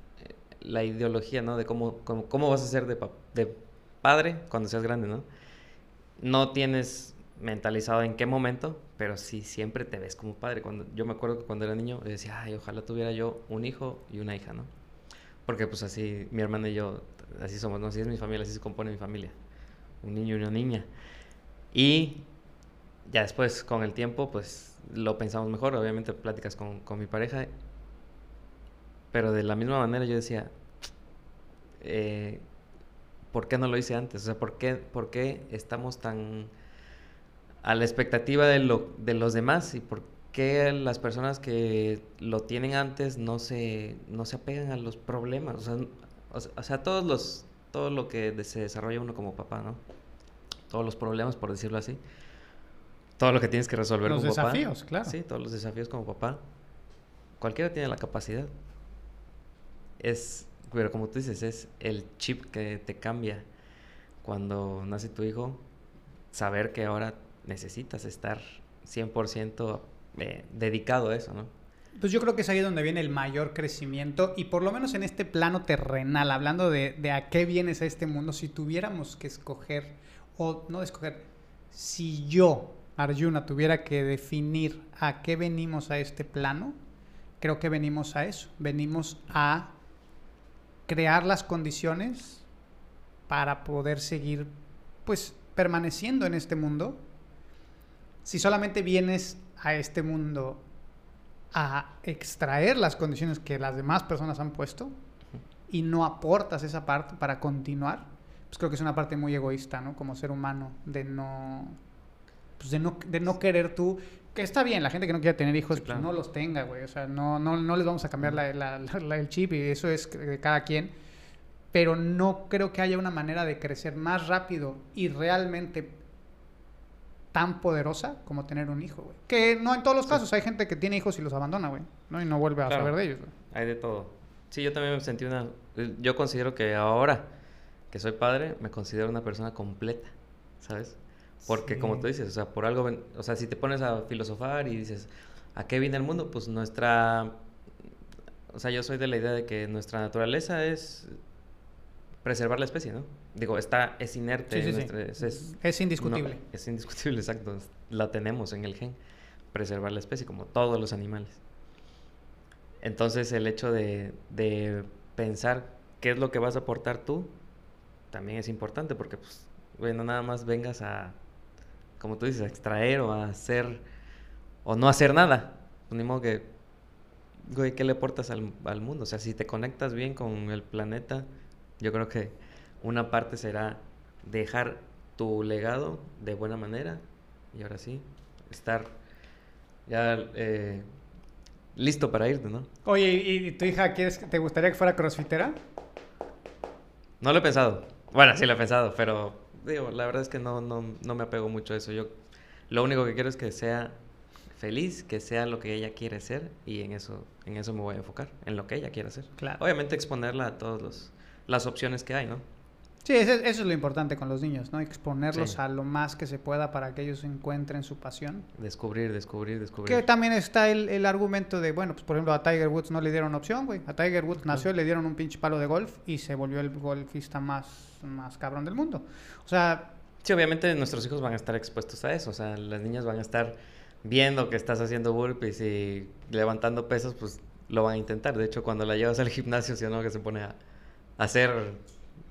la ideología, ¿no? De cómo, cómo, cómo vas a ser de, pa- de padre cuando seas grande, ¿no? No tienes mentalizado en qué momento, pero sí siempre te ves como padre. Cuando, yo me acuerdo que cuando era niño decía, ay, ojalá tuviera yo un hijo y una hija, ¿no? Porque pues así mi hermana y yo, así somos, ¿no? Así es mi familia, así se compone mi familia. Un niño y una niña. Y ya después, con el tiempo, pues lo pensamos mejor. Obviamente pláticas con, con mi pareja. Pero de la misma manera yo decía, eh, ¿por qué no lo hice antes? O sea, ¿por qué, por qué estamos tan a la expectativa de, lo, de los demás? ¿Y por qué las personas que lo tienen antes no se, no se apegan a los problemas? O sea, o sea, o sea, todos los, todo lo que se desarrolla uno como papá, ¿no? Todos los problemas, por decirlo así. Todo lo que tienes que resolver Los como papá. desafíos, claro. Sí, todos los desafíos como papá. Cualquiera tiene la capacidad. Es, pero como tú dices, es el chip que te cambia cuando nace tu hijo. Saber que ahora necesitas estar 100% eh, dedicado a eso, ¿no? Pues yo creo que es ahí donde viene el mayor crecimiento y por lo menos en este plano terrenal, hablando de, de a qué vienes a este mundo, si tuviéramos que escoger, o no escoger, si yo, Arjuna, tuviera que definir a qué venimos a este plano, creo que venimos a eso, venimos a crear las condiciones para poder seguir, pues, permaneciendo en este mundo. Si solamente vienes a este mundo a extraer las condiciones que las demás personas han puesto y no aportas esa parte para continuar, pues creo que es una parte muy egoísta, ¿no? Como ser humano, de no, pues de no, de no querer tú, que está bien, la gente que no quiere tener hijos, Sí, pues no los tenga, güey, o sea, no, no, no les vamos a cambiar la- la- la- la- el chip y eso es de cada quien, pero no creo que haya una manera de crecer más rápido y realmente tan poderosa como tener un hijo, güey. Que no en todos los Sí. casos, hay gente que tiene hijos y los abandona, güey, ¿no? Y no vuelve a Claro. saber de ellos, güey. Hay de todo. Sí, yo también me sentí una... Yo considero que ahora que soy padre, me considero una persona completa, ¿sabes? Porque Sí. como tú dices, o sea, por algo... ven- O sea, si te pones a filosofar y dices, ¿a qué viene el mundo? Pues nuestra... O sea, yo soy de la idea de que nuestra naturaleza es preservar la especie, ¿no? Digo, está, es inerte. Sí, nuestra- es, es- Es indiscutible. no, es indiscutible, exacto. La tenemos en el gen. Preservar la especie, como todos los animales. Entonces, el hecho de, de pensar qué es lo que vas a aportar tú también es importante, porque, pues, güey, no nada más vengas a, como tú dices, a extraer o a hacer, o no hacer nada. Pues, Ni modo que, güey, ¿qué le aportas al, al mundo? O sea, si te conectas bien con el planeta, yo creo que una parte será dejar tu legado de buena manera y ahora sí, estar ya eh, listo para irte, ¿no? Oye, ¿y, tu hija quieres, que- te gustaría que fuera crossfitera? No lo he pensado. Bueno, sí lo he pensado, pero digo, la verdad es que no, no, no me apego mucho a eso. Yo lo único que quiero es que sea feliz, que sea lo que ella quiere ser y en eso, en eso me voy a enfocar, en lo que ella quiere hacer. Claro. Obviamente exponerla a todas las opciones que hay, ¿no? Sí, eso, es lo importante con los niños, ¿no? Exponerlos Sí. a lo más que se pueda para que ellos encuentren su pasión. Descubrir, descubrir, descubrir. Que también está el, el argumento de, bueno, pues por ejemplo a Tiger Woods no le dieron opción, güey. A Tiger Woods nació, le dieron un pinche palo de golf y se volvió el golfista más, más cabrón del mundo. O sea, Sí, obviamente nuestros hijos van a estar expuestos a eso. O sea, las niñas van a estar viendo que estás haciendo burpees y levantando pesos, pues lo van a intentar. De hecho, cuando la llevas al gimnasio, si o no, que se pone a hacer,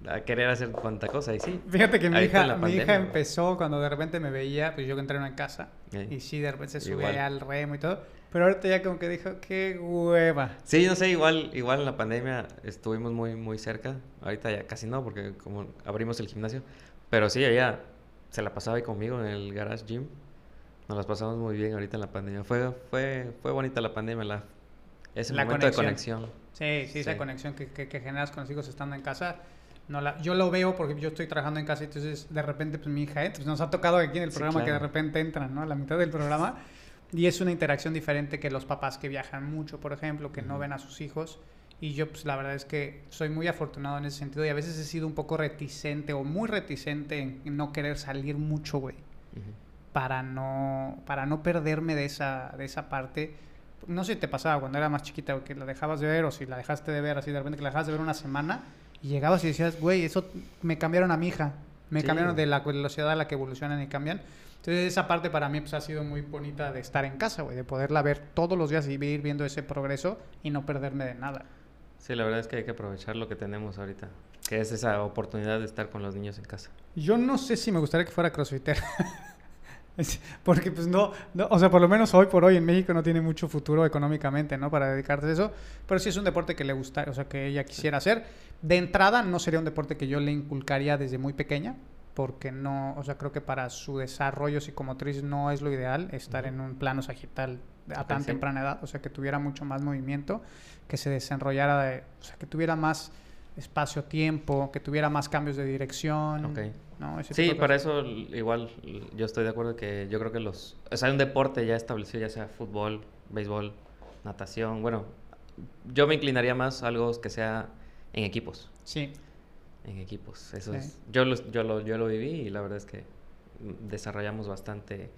a querer hacer cuanta cosa. Y sí. fíjate que mi hija, mi pandemia, hija empezó cuando de repente me veía, pues yo que entreno en casa Eh, y sí, de repente se subía al remo y todo. Pero ahorita ya como que dijo, qué hueva. Sí, no sé, igual, igual en la pandemia estuvimos muy, muy cerca. Ahorita ya casi no, porque como abrimos el gimnasio. Pero sí, ella se la pasaba ahí conmigo en el garage gym. Nos las pasamos muy bien ahorita en la pandemia. Fue, fue, fue bonita la pandemia, la, ese La momento conexión. de conexión. Sí, sí, esa Sí. conexión que, que- que generas con los hijos estando en casa. No la, yo lo veo porque yo estoy trabajando en casa y entonces de repente pues mi hija entra. Pues, nos ha tocado aquí en el Sí, programa que de repente entran, ¿no? A la mitad del programa. Y es una interacción diferente que los papás que viajan mucho, por ejemplo, que no ven a sus hijos. Y yo pues la verdad es que soy muy afortunado en ese sentido y a veces he sido un poco reticente o muy reticente en, no querer salir mucho, güey para no para no perderme de esa de esa parte no sé si te pasaba cuando era más chiquita o que la dejabas de ver o si la dejaste de ver así de repente que la dejabas de ver una semana y llegabas y decías güey eso me cambiaron a mi hija me Sí. cambiaron de la velocidad a la que evolucionan y cambian entonces esa parte para mí pues ha sido muy bonita de estar en casa güey de poderla ver todos los días y ir viendo ese progreso y no perderme de nada Sí, la verdad es que hay que aprovechar lo que tenemos ahorita, que es esa oportunidad de estar con los niños en casa. Yo no sé si me gustaría que fuera crossfitter. Porque pues no, no, o sea, por lo menos hoy por hoy en México no tiene mucho futuro económicamente, ¿no? Para dedicarse a eso, pero sí es un deporte que le gusta, o sea, que ella quisiera hacer. De entrada no sería un deporte que yo le inculcaría desde muy pequeña, porque no, o sea, creo que para su desarrollo psicomotriz no es lo ideal estar en un plano sagital a tan sí. temprana edad, o sea, que tuviera mucho más movimiento, que se desarrollara, de- o sea, que tuviera más espacio-tiempo, que tuviera más cambios de dirección. Sí, para eso igual yo estoy de acuerdo que yo creo que los... O sea, hay un deporte ya establecido, ya sea fútbol, béisbol, natación. Bueno, yo me inclinaría más a algo que sea en equipos. Sí, En equipos. Eso Sí. es... Yo lo, yo, lo, yo lo viví y la verdad es que mm, desarrollamos bastante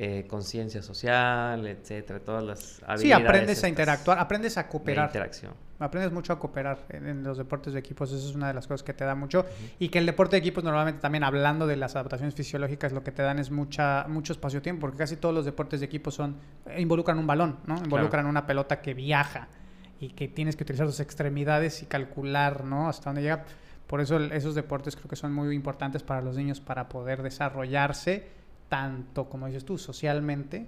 eh, conciencia social, etcétera, todas las habilidades. sí, aprendes a interactuar, aprendes a cooperar. interacción. Aprendes mucho a cooperar en, en los deportes de equipos, eso es una de las cosas que te da mucho. Y que el deporte de equipos normalmente también hablando de las adaptaciones fisiológicas, lo que te dan es mucha, mucho espacio-tiempo, porque casi todos los deportes de equipo son, eh, involucran un balón, ¿no? Involucran una pelota que viaja y que tienes que utilizar tus extremidades y calcular, ¿no? Hasta dónde llega. Por eso el- esos deportes creo que son muy importantes para los niños para poder desarrollarse tanto, como dices tú, socialmente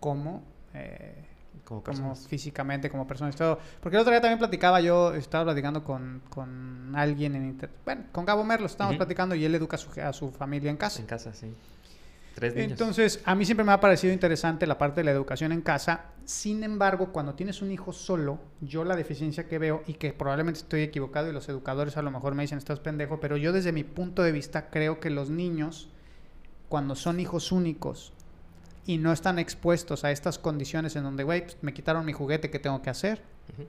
como... eh, Como físicamente, como personas todo. Porque el otro día también platicaba, yo estaba platicando con, con alguien en internet, bueno, con Gabo Merlo, estábamos Ujú. platicando y él educa a su, a su familia en casa. En casa, sí. Tres niños. Entonces, a mí siempre me ha parecido interesante la parte de la educación en casa. Sin embargo, cuando tienes un hijo solo, yo la deficiencia que veo, y que probablemente estoy equivocado y los educadores a lo mejor me dicen, estás pendejo, pero yo desde mi punto de vista creo que los niños, cuando son hijos únicos y no están expuestos a estas condiciones en donde, güey, pues, me quitaron mi juguete, ¿qué tengo que hacer?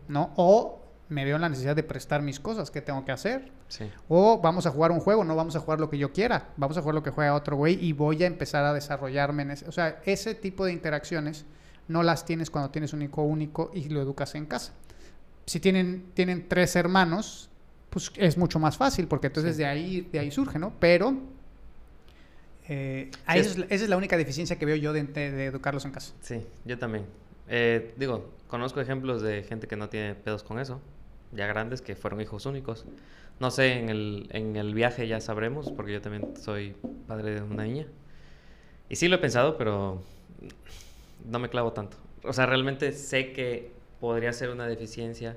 ¿No? O me veo en la necesidad de prestar mis cosas, ¿qué tengo que hacer? Sí. O vamos a jugar un juego, no vamos a jugar lo que yo quiera, vamos a jugar lo que juega otro güey y voy a empezar a desarrollarme en ese. O sea, ese tipo de interacciones no las tienes cuando tienes un hijo único y lo educas en casa. Si tienen, tienen tres hermanos, pues es mucho más fácil, porque entonces de ahí de ahí surge, ¿no? Pero eh, ahí es- es- esa es la única deficiencia que veo yo de, de- de educarlos en casa. Sí, yo también. Eh, digo, conozco ejemplos de gente que no tiene pedos con eso, ya grandes, que fueron hijos únicos. No sé, en el, en el viaje ya sabremos, porque yo también soy padre de una niña. Y sí lo he pensado, pero no me clavo tanto. O sea, realmente sé que podría ser una deficiencia,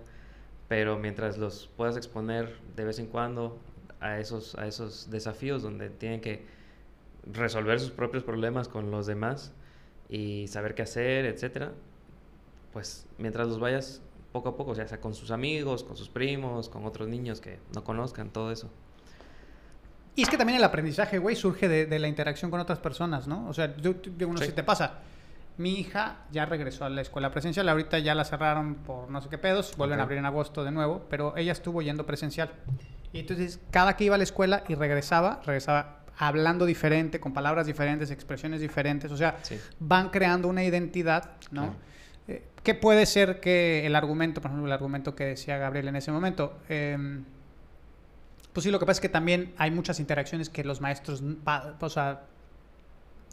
pero mientras los puedas exponer de vez en cuando a esos, a esos desafíos donde tienen que resolver sus propios problemas con los demás y saber qué hacer, etcétera, pues mientras los vayas poco a poco, ya sea con sus amigos, con sus primos, con otros niños que no conozcan, todo eso. Y es que también el aprendizaje, güey, surge de, de la interacción con otras personas, ¿no? O sea, yo, yo no sé Sí. si te pasa. Mi hija ya regresó a la escuela presencial, ahorita ya la cerraron por no sé qué pedos, vuelven a abrir en agosto de nuevo, pero ella estuvo yendo presencial. Y entonces, cada que iba a la escuela y regresaba, regresaba hablando diferente, con palabras diferentes, expresiones diferentes, o sea, Sí. van creando una identidad, ¿no? Claro. Eh, ¿Qué puede ser que el argumento, por ejemplo, el argumento que decía Gabriel en ese momento? em, pues sí, lo que pasa es que también hay muchas interacciones que los maestros, o sea,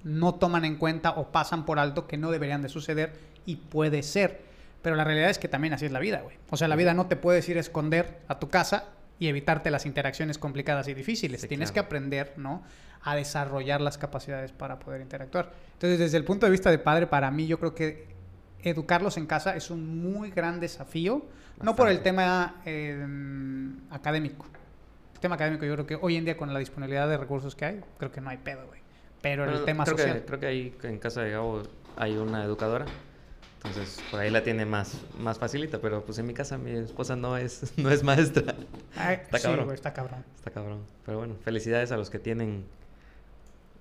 no toman en cuenta o pasan por alto que no deberían de suceder y puede ser. Pero la realidad es que también así es la vida, güey. O sea, la vida no te puedes ir a esconder a tu casa y evitarte las interacciones complicadas y difíciles. Sí, Tienes que aprender, ¿no? A desarrollar las capacidades para poder interactuar. Entonces, desde el punto de vista de padre, para mí, yo creo que educarlos en casa es un muy gran desafío. No por el tema eh, académico. El tema académico, yo creo que hoy en día, con la disponibilidad de recursos que hay, creo que no hay pedo, güey. Pero Bueno, el tema creo social. Que, creo que ahí en casa de Gabo hay una educadora. Entonces, por ahí la tiene más, más facilita, pero pues en mi casa mi esposa no es, no es maestra. Ay, Está sí, cabrón. güey, está cabrón. Está cabrón. Pero bueno, felicidades a los que tienen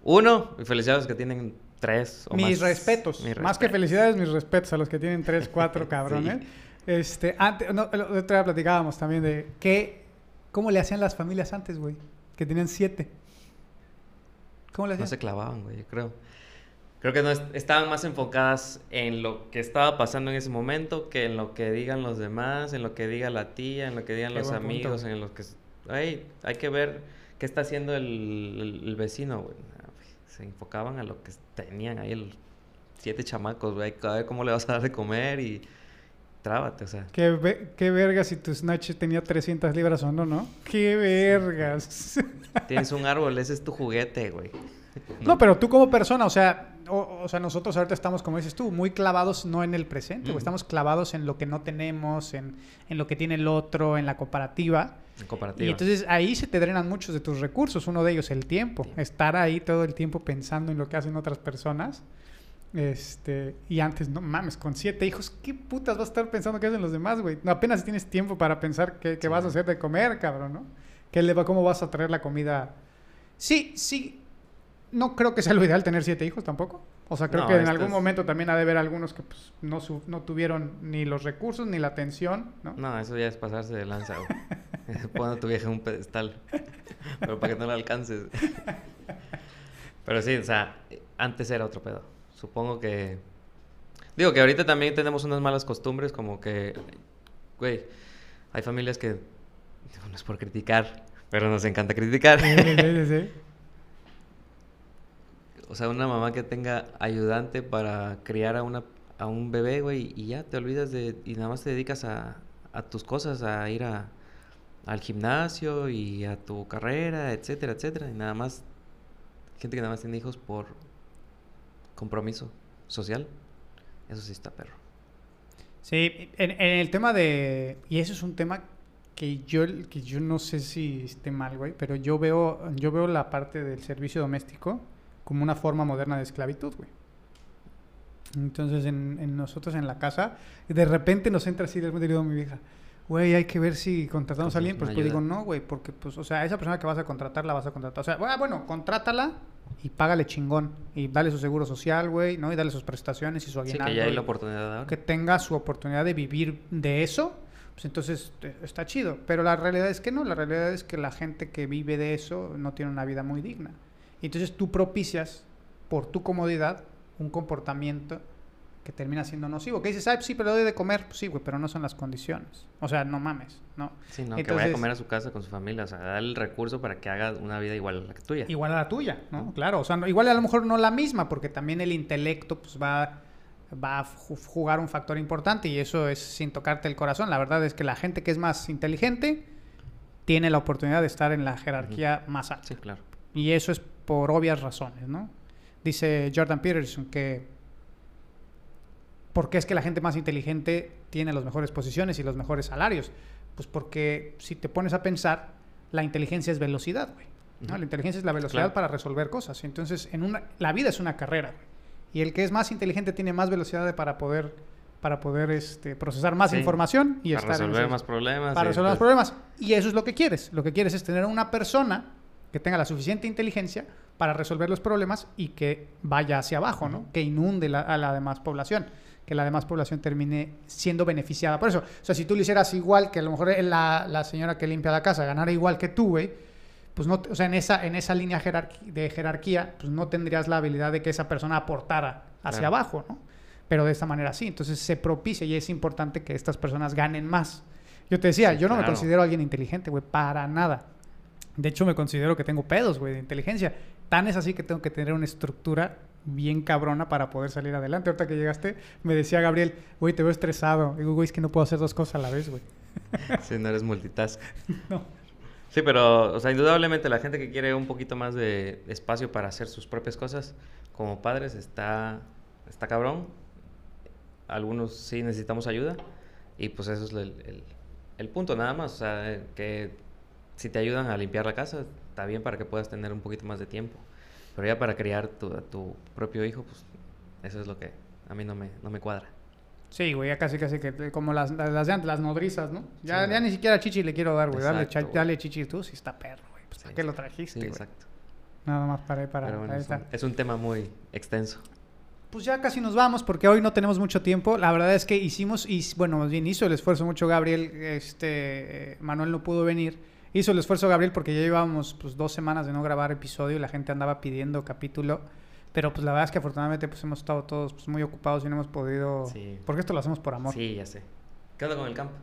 uno y felicidades a los que tienen tres o Mis más. respetos. Mis Más que respetos. felicidades, mis respetos a los que tienen tres, cuatro cabrones. Este, antes, no, el otro día platicábamos también de qué, cómo le hacían las familias antes, güey, que tenían siete. ¿Cómo le No hacían? se clavaban, güey, yo creo. Creo que no est- estaban más enfocadas en lo que estaba pasando en ese momento que en lo que digan los demás, en lo que diga la tía, en lo que digan Qué los punto. amigos, en lo que... Ay, hay que ver qué está haciendo el, el- el vecino, güey. Se enfocaban a lo que tenían ahí, los siete chamacos, güey. A ver cómo le vas a dar de comer y... Trábate, o sea. Qué, ve- qué vergas si tu Snatch tenía 300 libras o no, ¿no? Qué vergas. Tienes un árbol, ese es tu juguete, güey. No, pero tú como persona, o sea, o, o sea, nosotros ahorita estamos, como dices tú, muy clavados no en el presente, Ujú. estamos clavados en lo que no tenemos, en, en lo que tiene el otro, en la comparativa. En comparativa. Y entonces ahí se te drenan muchos de tus recursos, uno de ellos el tiempo, Tiempo. estar ahí todo el tiempo pensando en lo que hacen otras personas. Este, y antes, no mames, con siete hijos, ¿qué putas vas a estar pensando que hacen los demás, güey? No, apenas tienes tiempo para pensar qué, qué Sí. vas a hacer de comer, cabrón, ¿no? ¿Qué le va, ¿Cómo vas a traer la comida? Sí, sí. No creo que sea lo ideal tener siete hijos tampoco. O sea, creo No, que en esto algún es- momento también ha de haber algunos que pues, no, su- no tuvieron ni los recursos ni la atención, ¿no? No, eso ya es pasarse de lanza, güey. Pon a tu vieja en un pedestal. Pero para que no la alcances. Pero sí, o sea, antes era otro pedo. Supongo que. Digo que ahorita también tenemos unas malas costumbres, como que. Güey, hay familias que. No es por criticar, pero nos encanta criticar. Sí, sí, sí. O sea, una mamá que tenga ayudante para criar a, una, a un bebé, güey, y ya te olvidas de... Y nada más te dedicas a, a tus cosas, a ir a, al gimnasio y a tu carrera, etcétera, etcétera. Y nada más... Gente que nada más tiene hijos por compromiso social. Eso sí está perro. Sí, en, en el tema de... Y eso es un tema que yo, que yo no sé si esté mal, güey, pero yo veo, yo veo la parte del servicio doméstico como una forma moderna de esclavitud, güey. Entonces, en, en nosotros en la casa, de repente nos entra así, de repente le digo a mi vieja, güey, hay que ver si contratamos a alguien. Pues, Una pues digo, no, güey, porque, pues, o sea, esa persona que vas a contratar, la vas a contratar. O sea, bueno, contrátala y págale chingón. Y dale su seguro social, güey, ¿no? Y dale sus prestaciones y su Sí, aguinaldo. que ya hay la oportunidad ahora. que tenga su oportunidad de vivir de eso, pues entonces está chido. Pero la realidad es que no, la realidad es que la gente que vive de eso no tiene una vida muy digna. Y entonces tú propicias, por tu comodidad, un comportamiento que termina siendo nocivo. Que dices, ay, pues sí, pero doy de comer. Pues sí, güey, pero no son las condiciones. O sea, no mames, ¿no? Sí, no, que Entonces- vaya a comer a su casa con su familia, o sea, dar el recurso para que haga una vida igual a la que tuya. Igual a la tuya, ¿no? Claro, o sea, no- igual a lo mejor no la misma, porque también el intelecto pues va, va a ju- jugar un factor importante y eso es sin tocarte el corazón. La verdad es que la gente que es más inteligente tiene la oportunidad de estar en la jerarquía más alta. Sí, claro. Y eso es por obvias razones, ¿no? Dice Jordan Peterson que ¿por qué es que la gente más inteligente tiene las mejores posiciones y los mejores salarios? Pues porque si te pones a pensar, la inteligencia es velocidad, güey. La inteligencia es la velocidad Claro. para resolver cosas. Entonces, en una, la vida es una carrera, güey. Y el que es más inteligente tiene más velocidad de- para poder, para poder este, procesar más Sí. información y para estar en resolver más problemas. para resolver los pues, problemas. Y eso es lo que quieres. Lo que quieres es tener una persona que tenga la suficiente inteligencia para resolver los problemas y que vaya hacia abajo, ¿no? Que inunde la- a la demás población. Que la demás población termine siendo beneficiada. Por eso, o sea, si tú lo hicieras igual, que a lo mejor la, la señora que limpia la casa ganara igual que tú, güey, pues no, o sea, en esa, en esa línea de jerarquía, pues no tendrías la habilidad de que esa persona aportara hacia Claro. abajo, ¿no? Pero de esta manera sí. Entonces se propicia y es importante que estas personas ganen más. Yo te decía, Sí, yo no me considero alguien inteligente, güey, para nada. De hecho, me considero que tengo pedos, güey, de inteligencia. Tan es así que tengo que tener una estructura bien cabrona para poder salir adelante. Ahorita que llegaste, me decía Gabriel, güey, te veo estresado. Digo, güey, es que no puedo hacer dos cosas a la vez, güey. Sí, no eres multitask. No. Sí, pero, o sea, indudablemente la gente que quiere un poquito más de espacio para hacer sus propias cosas, como padres, está, está cabrón. Algunos sí necesitamos ayuda. Y pues eso es el, el- el punto, nada más. O sea, eh, que si te ayudan a limpiar la casa, está bien para que puedas tener un poquito más de tiempo. Pero ya para criar tu, a tu propio hijo, pues eso es lo que a mí no me, no me cuadra. Sí, güey, ya casi, casi que como las, las de antes, las nodrizas, ¿no? Ya, Sí, ya no. ni siquiera chichi le quiero dar, güey. Dale, dale chichi tú, si está perro, güey. Pues, Sí. ¿Para qué lo trajiste, Sí, exacto. Nada más para, para, Pero bueno, ahí es un, es un tema muy extenso. Pues ya casi nos vamos porque hoy no tenemos mucho tiempo. La verdad es que hicimos, y bueno, más bien hizo el esfuerzo mucho Gabriel, este, eh, Manuel no pudo venir. Hizo el esfuerzo Gabriel porque ya llevábamos pues dos semanas de no grabar episodio y la gente andaba pidiendo capítulo. Pero pues la verdad es que afortunadamente pues hemos estado todos pues, muy ocupados y no hemos podido... Sí. Porque esto lo hacemos por amor. Sí, ya sé. ¿Qué onda con el campo?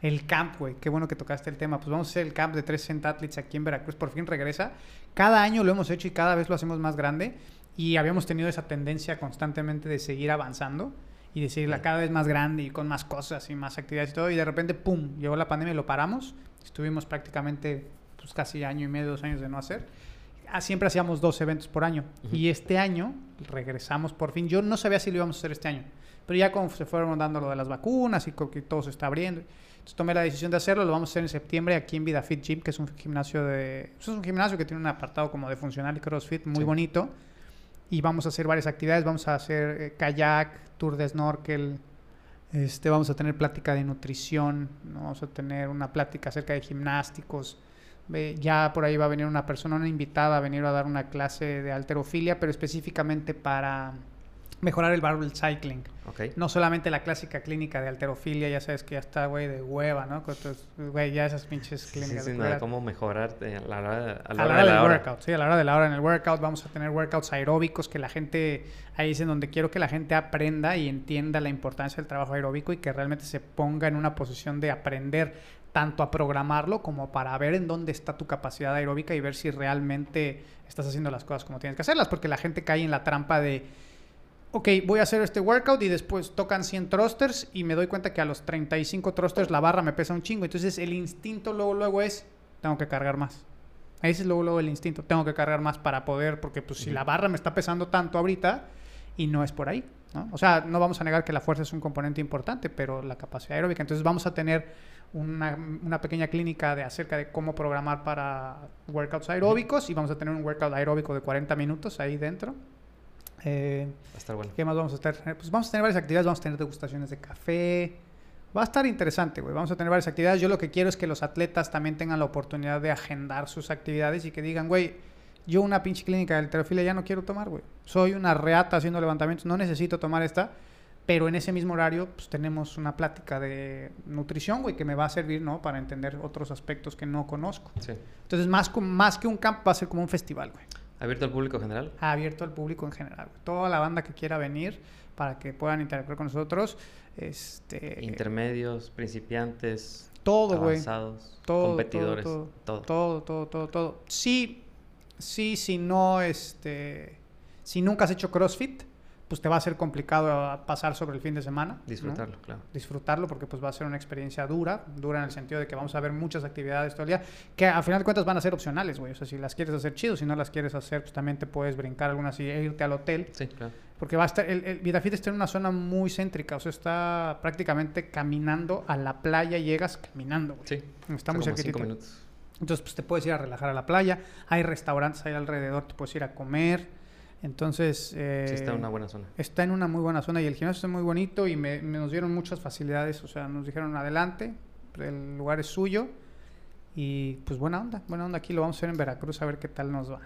El camp, güey, qué bueno que tocaste el tema. Pues vamos a hacer el camp de 360 Athletes aquí en Veracruz, por fin regresa. Cada año lo hemos hecho y cada vez lo hacemos más grande. Y habíamos tenido esa tendencia constantemente de seguir avanzando y de seguirla cada vez más grande y con más cosas y más actividades y todo. Y de repente, ¡pum!, llegó la pandemia y lo paramos. Estuvimos prácticamente pues, casi año y medio, dos años de no hacer. Ah, Siempre hacíamos dos eventos por año. Ujú. Y este año regresamos por fin. Yo no sabía si lo íbamos a hacer este año. Pero ya como se fueron dando lo de las vacunas y que todo se está abriendo. Entonces tomé la decisión de hacerlo. Lo vamos a hacer en septiembre aquí en VidaFit Gym, que es un gimnasio de... pues, es un gimnasio que tiene un apartado como de funcional y crossfit muy Sí. bonito. Y vamos a hacer varias actividades. Vamos a hacer eh, kayak, tour de snorkel. Este, vamos a tener plática de nutrición. ¿no? Vamos a tener una plática acerca de gimnásticos. Ya por ahí va a venir una persona, una invitada a venir a dar una clase de alterofilia, pero específicamente para mejorar el barrel cycling. No solamente la clásica clínica de alterofilia, ya sabes que ya está, güey, de hueva, ¿no? Güey, ya esas pinches Sí, sí, clínicas sí, de cuera. cómo mejorarte a la hora, a la hora hora de del la hora. workout, sí, a la hora de la hora. En el workout vamos a tener workouts aeróbicos que la gente, ahí es en donde quiero que la gente aprenda y entienda la importancia del trabajo aeróbico y que realmente se ponga en una posición de aprender tanto a programarlo como para ver en dónde está tu capacidad aeróbica y ver si realmente estás haciendo las cosas como tienes que hacerlas, porque la gente cae en la trampa de, ok, voy a hacer este workout y después tocan 100 thrusters y me doy cuenta que a los 35 thrusters la barra me pesa un chingo. Entonces el instinto luego, luego es, tengo que cargar más. Ese es luego, luego el instinto, tengo que cargar más para poder, porque pues si la barra me está pesando tanto ahorita y no es por ahí. ¿no? O sea, no vamos a negar que la fuerza es un componente importante, pero la capacidad aeróbica. Entonces vamos a tener una, una pequeña clínica de acerca de cómo programar para workouts aeróbicos y vamos a tener un workout aeróbico de 40 minutos ahí dentro. Eh, Va a estar bueno. ¿Qué más vamos a tener? Pues vamos a tener varias actividades, vamos a tener degustaciones de café. Va a estar interesante, güey. Vamos a tener varias actividades. Yo lo que quiero es que los atletas también tengan la oportunidad de agendar sus actividades y que digan, güey, yo una pinche clínica de alterofilia ya no quiero tomar, güey. Soy una reata haciendo levantamientos, no necesito tomar esta. Pero en ese mismo horario, pues tenemos una plática de nutrición, güey, que me va a servir, ¿no? Para entender otros aspectos que no conozco. Sí. Entonces, más, más que un camp, va a ser como un festival, güey. ¿Abierto al público general? Abierto al público en general. Toda la banda que quiera venir para que puedan interactuar con nosotros. Este, Intermedios, principiantes, todo, avanzados, Todo, competidores, todo, todo. Todo, todo, todo, todo. Sí, sí, si no, este, si nunca has hecho CrossFit, pues te va a ser complicado a pasar sobre el fin de semana. ¿no? Disfrutarlo, claro. Disfrutarlo porque pues va a ser una experiencia dura, dura en el sentido de que vamos a ver muchas actividades todo el día, que a final de cuentas van a ser opcionales, güey. O sea, si las quieres hacer chido, si no las quieres hacer, pues también te puedes brincar algunas y irte al hotel. Sí, claro. Porque va a estar, el, el Vitafit está en una zona muy céntrica, o sea, está prácticamente caminando a la playa, llegas caminando, güey. Sí. Está muy cerquitita. cinco minutos. Entonces, pues te puedes ir a relajar a la playa. Hay restaurantes ahí alrededor, te puedes ir a comer. Entonces, eh, Sí, está en una buena zona. está en una muy buena zona y el gimnasio está muy bonito y me, me nos dieron muchas facilidades. O sea, nos dijeron adelante, el lugar es suyo. Y pues buena onda, buena onda. Aquí lo vamos a hacer en Veracruz a ver qué tal nos va.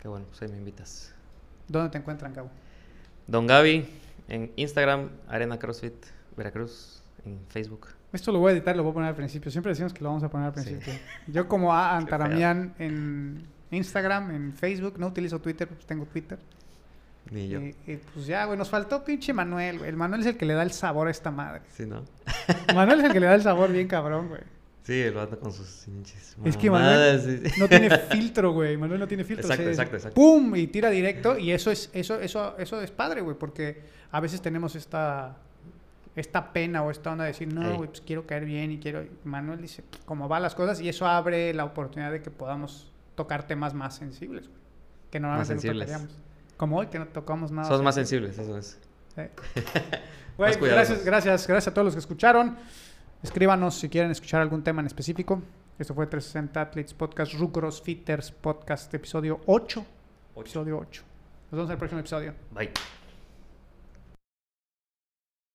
Qué bueno, pues ahí me invitas. ¿Dónde te encuentran, Cabo? Don Gaby en Instagram, Arena CrossFit Veracruz en Facebook. Esto lo voy a editar, lo voy a poner al principio. Siempre decimos que lo vamos a poner al Sí. principio. Yo como A. Antaramian en Instagram, en Facebook, no utilizo Twitter, pues tengo Twitter. Ni yo. Y, y, pues ya, güey, nos faltó pinche Manuel, güey. El Manuel es el que le da el sabor a esta madre. Sí, ¿no? Manuel es el que le da el sabor bien cabrón, güey. Sí, el vato con sus pinches Es que Manuel sí. no tiene filtro, güey. Manuel no tiene filtro. Exacto, o sea, es exacto, exacto. ¡Pum! Y tira directo. Y eso es, eso, eso, eso es padre, güey. Porque a veces tenemos esta, esta pena o esta onda de decir, no, Ey. güey, pues quiero caer bien y quiero. Manuel dice cómo van las cosas. Y eso abre la oportunidad de que podamos tocar temas más sensibles, güey. Que normalmente no sensibles. tocaríamos. Como hoy que no tocamos nada. Sos más sensible. sensibles, eso es. Sí. Güey, Más gracias, gracias, gracias a todos los que escucharon. Escríbanos si quieren escuchar algún tema en específico. Esto fue 360 Athletes Podcast, Rucros Fitters Podcast, episodio 8. Ocho. Episodio 8. Nos vemos en el próximo episodio. Bye.